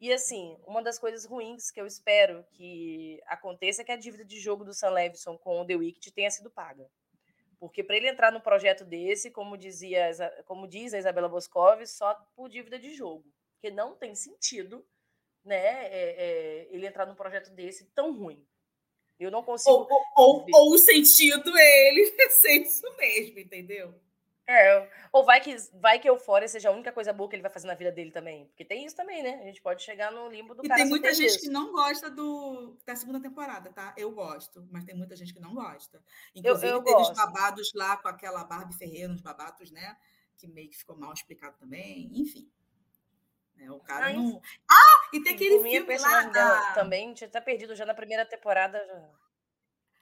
E assim, uma das coisas ruins que eu espero que aconteça é que a dívida de jogo do Sam Levinson com o The Wicked tenha sido paga. Porque para ele entrar no projeto desse, como dizia, como diz a Isabela Boscov, só por dívida de jogo, que não tem sentido, né, é, é, ele entrar num projeto desse tão ruim. Eu não consigo. Ou, ou, ou, ou o sentido é ele ser isso mesmo, entendeu? É, ou vai que, vai que Eufória seja a única coisa boa que ele vai fazer na vida dele também. Porque tem isso também, né? A gente pode chegar no limbo do e cara. E tem muita gente isso. que não gosta do, da segunda temporada, tá? Eu gosto, mas tem muita gente que não gosta. Inclusive, eu, eu teve gosto. os babados lá com aquela Barbie Ferreira, os babados, né? Que meio que ficou mal explicado também. Enfim. É, o cara Ai, não. Ah! E tem aquele filme lá. Da... também tinha até perdido já na primeira temporada. Já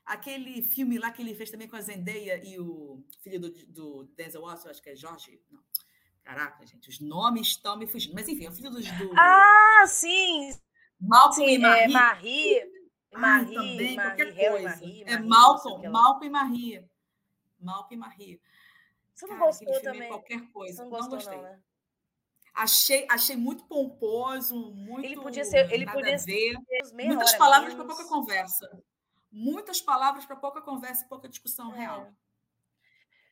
aquele filme lá que ele fez também com a Zendaya e o filho do, do Denzel Washington, acho que é Jorge. Não. Caraca, gente, os nomes estão me fugindo. Mas enfim, é o filho do. do ah, sim! Malcolm sim, e Marie. É, Marie. Marie, também, Marie, qualquer coisa. Marie, é Malcolm, Malcolm e Marie. Malcolm e Marie. Você não Cara, gostou é também? qualquer coisa. não, gostou, não gostei. Não, né? Achei, achei muito pomposo, muito. Ele podia ser. Ele podia ser. Muitas palavras para pouca conversa muitas palavras para pouca conversa e pouca discussão é. real.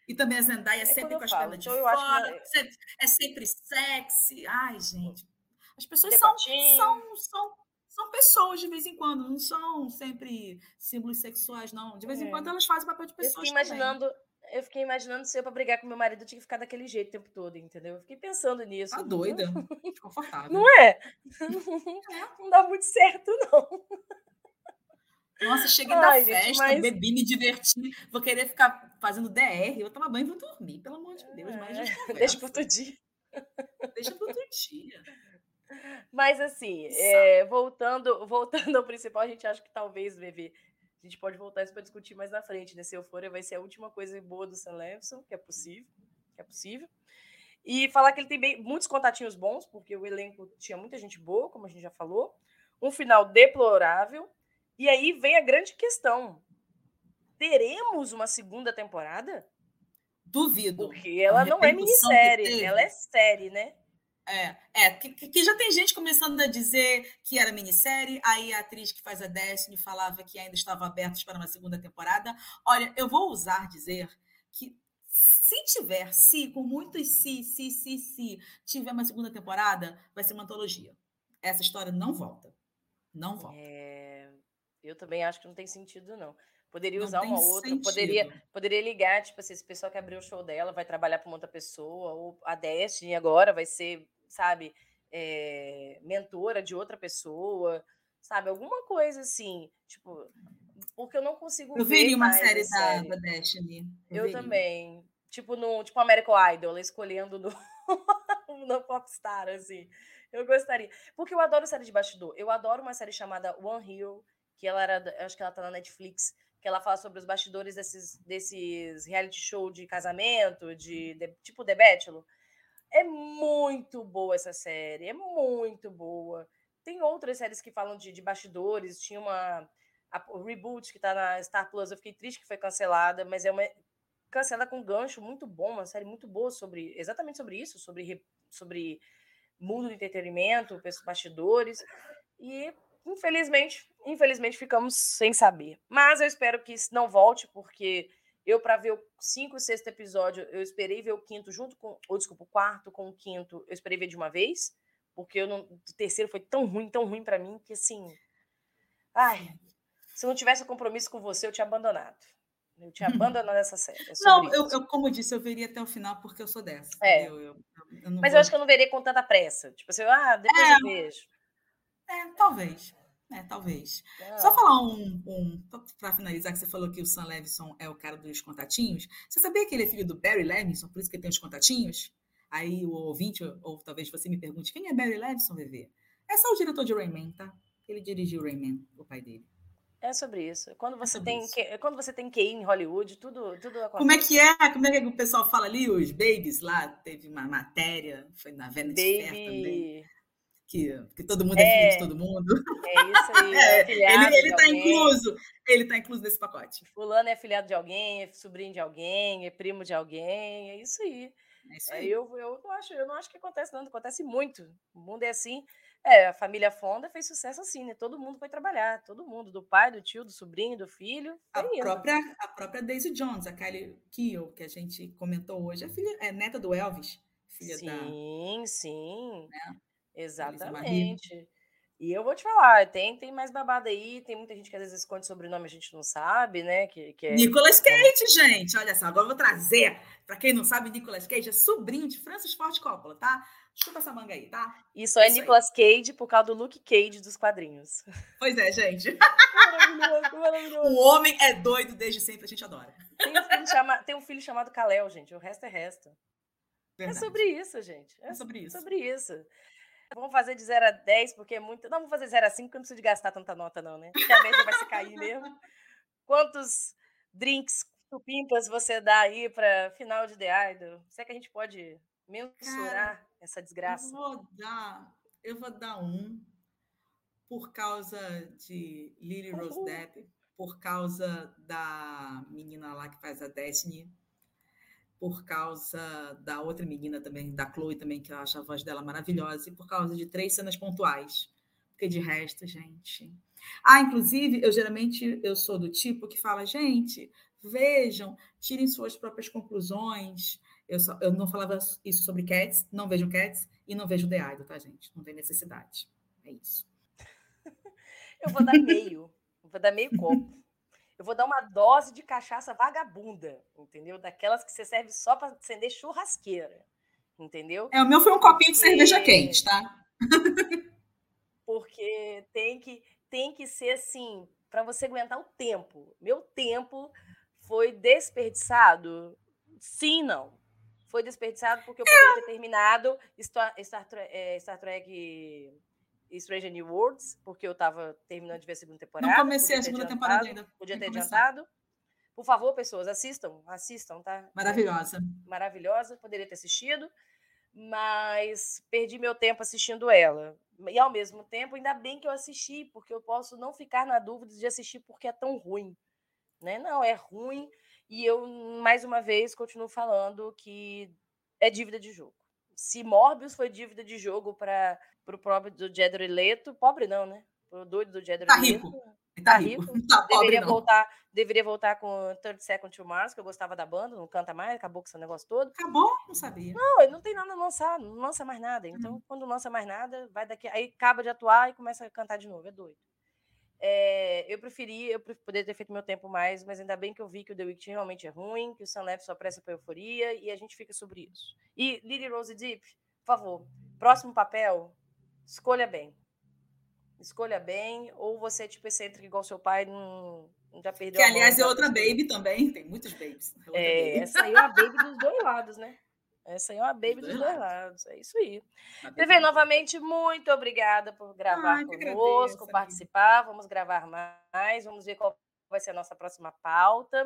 E também a Zendaya é sempre com as pernas de então, fora, que... é sempre sexy. Ai, gente. As pessoas são, são, são, são pessoas de vez em quando, não são sempre símbolos sexuais, não. De vez em é. quando elas fazem papel de pessoas. Eu fiquei imaginando, também. eu fiquei imaginando se eu para brigar com meu marido eu tinha que ficar daquele jeito o tempo todo, entendeu? Eu fiquei pensando nisso. Tá doida? Desconfortável. Não é? Não dá muito certo, não. Nossa, cheguei Ai, da gente, festa, mas... bebi, me diverti, vou querer ficar fazendo DR, eu tomar banho e vou dormir, pelo amor de Deus. Mas é, deixa pro outro dia. Deixa pro outro dia. Mas assim, é, voltando, voltando ao principal, a gente acha que talvez, Bebê, a gente pode voltar isso para discutir mais na frente, né? Se Eufória vai ser a última coisa boa do Sam Levinson, que é possível, que é possível. E falar que ele tem bem, muitos contatinhos bons, porque o elenco tinha muita gente boa, como a gente já falou. Um final deplorável, e aí vem a grande questão: teremos uma segunda temporada? Duvido. Porque ela não é minissérie, ela é série, né? É, é que, que, já tem gente começando a dizer que era minissérie, aí a atriz que faz a Destiny falava que ainda estava abertos para uma segunda temporada. Olha, eu vou usar dizer que se tiver, se, com muitos se, se, se, se, tiver uma segunda temporada, vai ser uma antologia. Essa história não volta. Não volta. É... Eu também acho que não tem sentido, não. Poderia não usar uma outra, poderia, poderia ligar, tipo assim, esse pessoal que abriu o show dela vai trabalhar para uma outra pessoa, ou a Destiny agora vai ser, sabe, é, mentora de outra pessoa, sabe? Alguma coisa assim, tipo, porque eu não consigo eu ver. Uma série, da, da Destiny. Eu, eu também. Tipo, no tipo American Idol, escolhendo no, no Popstar, assim. Eu gostaria. Porque eu adoro série de bastidor. Eu adoro uma série chamada One Hero que ela era, acho que ela tá na Netflix, que ela fala sobre os bastidores desses, desses reality show de casamento, de, de tipo The Bachelor. É muito boa essa série, é muito boa. Tem outras séries que falam de, de bastidores, tinha uma a, o Reboot que tá na Star Plus, eu fiquei triste que foi cancelada, mas é uma cancelada com gancho muito bom, uma série muito boa sobre exatamente sobre isso, sobre sobre mundo do entretenimento, bastidores. E infelizmente, infelizmente ficamos sem saber. Mas eu espero que isso não volte, porque eu, para ver o cinco e sexto episódio, eu esperei ver o quinto junto com. Ou desculpa, o quarto com o quinto, eu esperei ver de uma vez. Porque eu não, o terceiro foi tão ruim, tão ruim para mim, que assim. Ai, se eu não tivesse compromisso com você, eu tinha abandonado. Eu tinha abandonado essa série. É não, eu, eu, como disse, eu veria até o final porque eu sou dessa. É. Eu, eu, Mas vou... eu acho que eu não veria com tanta pressa. Tipo assim, ah, depois é, eu vejo. É, talvez. É, talvez. É. Só falar um, um para finalizar, que você falou que o Sam Levinson é o cara dos contatinhos. Você sabia que ele é filho do Barry Levinson, por isso que ele tem os contatinhos? Aí o ouvinte, ou talvez você me pergunte, quem é Barry Levinson, VV? É só o diretor de Rayman, tá? Ele dirigiu Rayman, o pai dele. É sobre isso. Quando é você, é tem, isso. Que, quando você tem QI em Hollywood, tudo, tudo acontece. Como é que é? Como é que o pessoal fala ali? Os babies lá, teve uma matéria, foi na Baby... Fair também que, que todo mundo é, é, filho de todo mundo. É isso aí. É, ele ele está incluso. Ele está incluso nesse pacote. Fulano é filhado de alguém, é sobrinho de alguém, é primo de alguém. É isso aí. É isso É, aí. eu, eu, não acho, eu não acho que acontece, não. Acontece muito. O mundo é assim. É, a família Fonda fez sucesso assim, né? Todo mundo foi trabalhar. Todo mundo. Do pai, do tio, do sobrinho, do filho. A indo. própria, a própria Daisy Jones, a Kylie Keel, que a gente comentou hoje, é, filha, é neta do Elvis, filha da Sim, sim. né. Exatamente. E eu vou te falar, tem, tem mais babado aí, tem muita gente que às vezes esconde sobrenome, a gente não sabe, né? Que, que é Nicolas Cage, gente, olha só, agora eu vou trazer, para quem não sabe, Nicolas Cage é sobrinho de Francis Ford Coppola, tá? Chupa essa manga aí, tá? Isso é Isso aí. Nicolas Cage por causa do Luke Cage dos quadrinhos. Pois é, gente. Maravilhoso, maravilhoso. O homem é doido desde sempre, a gente adora. Tem um filho, chama- tem um filho chamado Kalel, gente. O resto é resto. Verdade. É sobre isso, gente. É É sobre isso. sobre isso. Vamos fazer de 0 a 10, porque é muito. Não, vamos fazer de 0 a 5, porque eu não preciso de gastar tanta nota, não, né? Porque a média vai se cair mesmo. Quantos drinks supimpas você dá aí para final de The Idol? Será que a gente pode mensurar essa Eu desgraça? vou dar, eu vou dar um por causa de Lily Rose Uhul. Depp, por causa da menina lá que faz a Destiny, por causa da outra menina também, da Chloe também, que eu acho a voz dela maravilhosa, e por causa de três cenas pontuais. Porque de resto, gente. Ah, inclusive, eu geralmente eu sou do tipo que fala, gente, vejam, tirem suas próprias conclusões. Eu, só, eu não falava isso sobre Cats, não vejo Cats e não vejo The Idol, tá, gente? Não tem necessidade. É isso. Eu vou dar meio. Vou dar meio copo. Eu vou dar uma dose de cachaça vagabunda, entendeu? Daquelas que você serve só para acender churrasqueira, entendeu? É, o meu foi um copinho de cerveja quente, tá? porque tem que tem que ser assim para você aguentar o tempo. Meu tempo foi desperdiçado? Sim, não. Foi desperdiçado porque eu poderia ter terminado Star, Star, eh, Star Trek Stranger New Worlds, porque eu estava terminando de ver a segunda temporada. Não comecei a segunda temporada ainda. Podia ter começar. adiantado. Por favor, pessoas, assistam, assistam, tá? Maravilhosa. maravilhosa, poderia ter assistido, mas perdi meu tempo assistindo ela. E ao mesmo tempo, ainda bem que eu assisti, porque eu posso não ficar na dúvida de assistir porque é tão ruim. Né? Não, é ruim. E eu, mais uma vez, continuo falando que é dívida de jogo. Se Morbius foi dívida de jogo para o pobre do Jared Leto, pobre não, né? O doido do Jared Tá Leto. rico. Tá Tá rico. rico. Tá pobre, Deveria não. voltar, deveria voltar com 30 Seconds to Mars, que eu gostava da banda, não canta mais, acabou com esse negócio todo. Acabou? Não sabia. Não, ele não tem nada a lançar, não lança mais nada. Então, quando lança mais nada, vai daqui. Aí acaba de atuar e começa a cantar de novo. É doido. É, eu preferi, eu poderia ter feito meu tempo mais, mas ainda bem que eu vi que o The Weeknd realmente é ruim, que o Sam Left só presta pra euforia e a gente fica sobre isso. E Lily Rose Deep, por favor, próximo papel, escolha bem. Escolha bem, ou você é tipo excêntrico igual seu pai, não, não já perdeu Que, a mão, aliás, é outra baby também. Tem muitos babies. É outra É, baby. essa aí é uma baby dos dois lados, né? Essa aí é uma baby dos dois lados. É isso aí. TV, novamente, muito obrigada por gravar Ai, que conosco, agradeço, amiga. participar. Vamos gravar mais, vamos ver qual vai ser a nossa próxima pauta,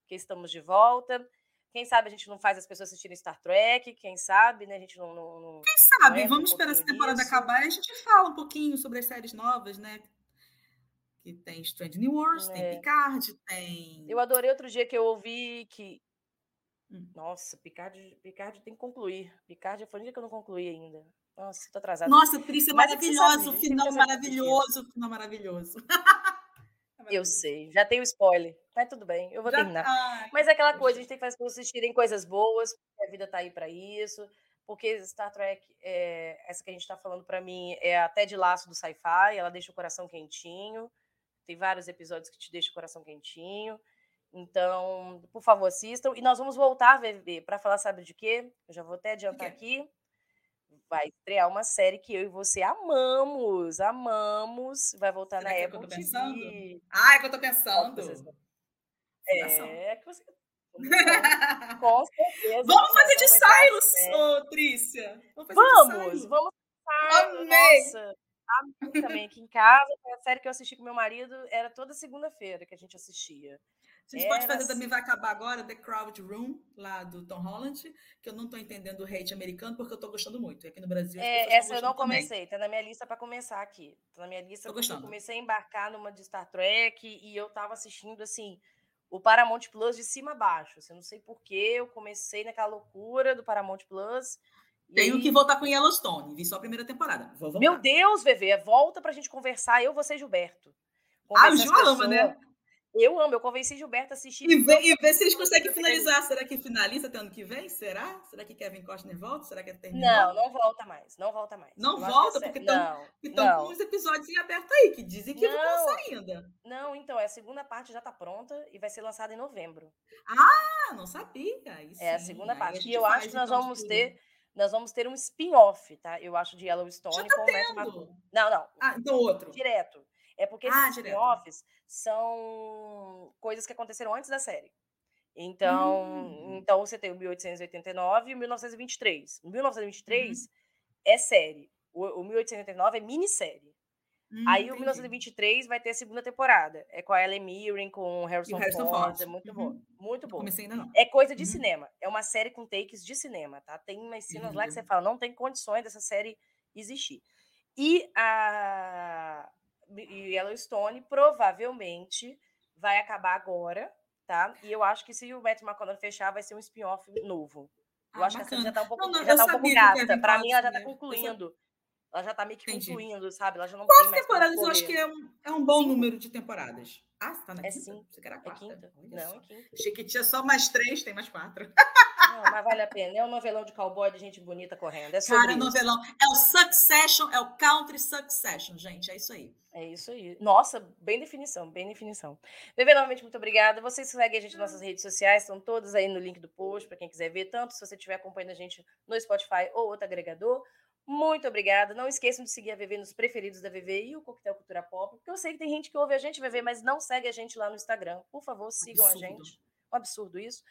porque estamos de volta. Quem sabe a gente não faz as pessoas assistirem Star Trek, quem sabe, né? A gente não. não, não- Quem sabe? entra um Vamos esperar essa temporada nisso. acabar e a gente fala um pouquinho sobre as séries novas, né? Que tem Strange New Worlds, É. tem Picard, tem. Eu adorei outro dia que eu ouvi que. Hum. Nossa, Picard, Picard tem que concluir. Picard um dia que eu não concluí ainda. Nossa, tô atrasada. Nossa, Trícia, é é maravilhoso, o final maravilhoso, final maravilhoso. É Eu sei, já tem o spoiler. Mas tudo bem, eu vou Já- terminar. Ai, Mas é aquela coisa, a gente tem que fazer as pessoas assistirem coisas boas, porque a vida tá aí para isso. Porque Star Trek, é, essa que a gente tá falando para mim, é até de laço do sci-fi, ela deixa o coração quentinho. Tem vários episódios que te deixam o coração quentinho. Então, por favor, assistam. E nós vamos voltar, VV, para falar, sabe de quê? Eu já vou até adiantar aqui. Vai estrear uma série que eu e você amamos, amamos. Vai voltar Será na que é o que eu tô pensando? TV. Ai, que eu tô pensando. Fundação. É que você. Com certeza. Vamos fazer de Silos, ô Trícia. Vamos Vamos, vamos. Amei. Nossa, amei também aqui em casa. A série que eu assisti com meu marido era toda segunda-feira que a gente assistia. A gente pode Era fazer assim. também, vai acabar agora, The Crowd Room, lá do Tom Holland, que eu não tô entendendo o hate americano, porque eu tô gostando muito. E aqui no Brasil as É, essa eu não gostando comecei, tá na minha lista para começar aqui. Tá na minha lista Tô porque eu gostando. comecei a embarcar numa de Star Trek e eu tava assistindo assim o Paramount Plus de cima a baixo. Assim, eu não sei porquê, eu comecei naquela loucura do Paramount Plus. Tenho que voltar com Yellowstone, vi só a primeira temporada. Meu Deus, VV, volta pra gente conversar, eu, você e Gilberto. ah, o Gil ama, né? Eu amo, eu convenci Gilberto a assistir. E ver, e ver se eles conseguem finalizar. Será que finaliza até ano que vem? Será? Será que Kevin Costner volta? Será que termina? Não, não volta mais. Não volta mais. Não eu volta, é porque estão com uns episódios em aberto aí, que dizem que não, vão sair ainda. Não, então, é a segunda parte já está pronta e vai ser lançada em novembro. Ah, não sabia. Isso é a segunda parte. e eu acho que nós então, vamos ter nós vamos ter um spin-off, tá? Eu acho, de Yellowstone Já tá com o Matt Não, não. Ah, então outro. Direto. É porque ah, esses spin-offs são coisas que aconteceram antes da série. Então, hum. então você tem o 1889 e o 1923. O 1923 uhum. é série. O, o 1889 é minissérie. Hum, Aí entendi. o 1923 vai ter a segunda temporada. É com a Ellen Mirren, com o Harrison, Harrison Ford. Ford. É muito uhum. bom. Muito bom. Comecei ainda não. É coisa de uhum. cinema. É uma série com takes de cinema, tá? Tem umas cenas uhum. lá que você fala, não tem condições dessa série existir. E a Yellowstone provavelmente vai acabar agora, tá? E eu acho que se o Matt McConaughey fechar, vai ser um spin-off novo. Eu ah, acho bacana. que essa já tá um pouco, não, não, já tá um pouco gasta. Para mim, ela já tá concluindo. Ela já tá meio que Entendi. concluindo, sabe? Ela já não Quantas temporadas eu acho que é um, é um bom número de temporadas. Ah, você tá na é quinta? Sim. Você quer a quarta? É quinta. Não, é quinta. Achei que tinha só mais três, tem mais quatro. Não, mas vale a pena. É um novelão de cowboy de gente bonita correndo. É sobre Cara, isso. novelão. É o Succession, é o Country Succession, gente. É isso aí. É isso aí. Nossa, bem definição, bem definição. Bebê, novamente, muito obrigada. Vocês seguem a gente nas nossas redes sociais, estão todas aí no link do post, para quem quiser ver, tanto se você estiver acompanhando a gente no Spotify ou outro agregador. Muito obrigada. Não esqueçam de seguir a VV nos preferidos da VV e o Coquetel Cultura Pop, porque eu sei que tem gente que ouve a gente, VV, mas não segue a gente lá no Instagram. Por favor, sigam absurdo. a gente. Um absurdo isso.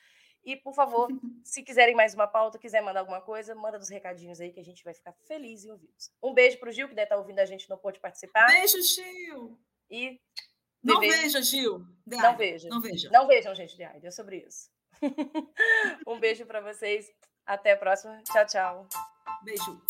E, por favor, se quiserem mais uma pauta, quiser mandar alguma coisa, manda dos recadinhos aí que a gente vai ficar feliz em ouvi-los. Um beijo pro Gil, que deve estar ouvindo a gente, não pôde participar. Beijo, Gil! E. Não veja, Gil. não veja. Não veja. Não vejam, gente, de É sobre isso. um beijo para vocês. Até a próxima. Tchau, tchau. Beijo.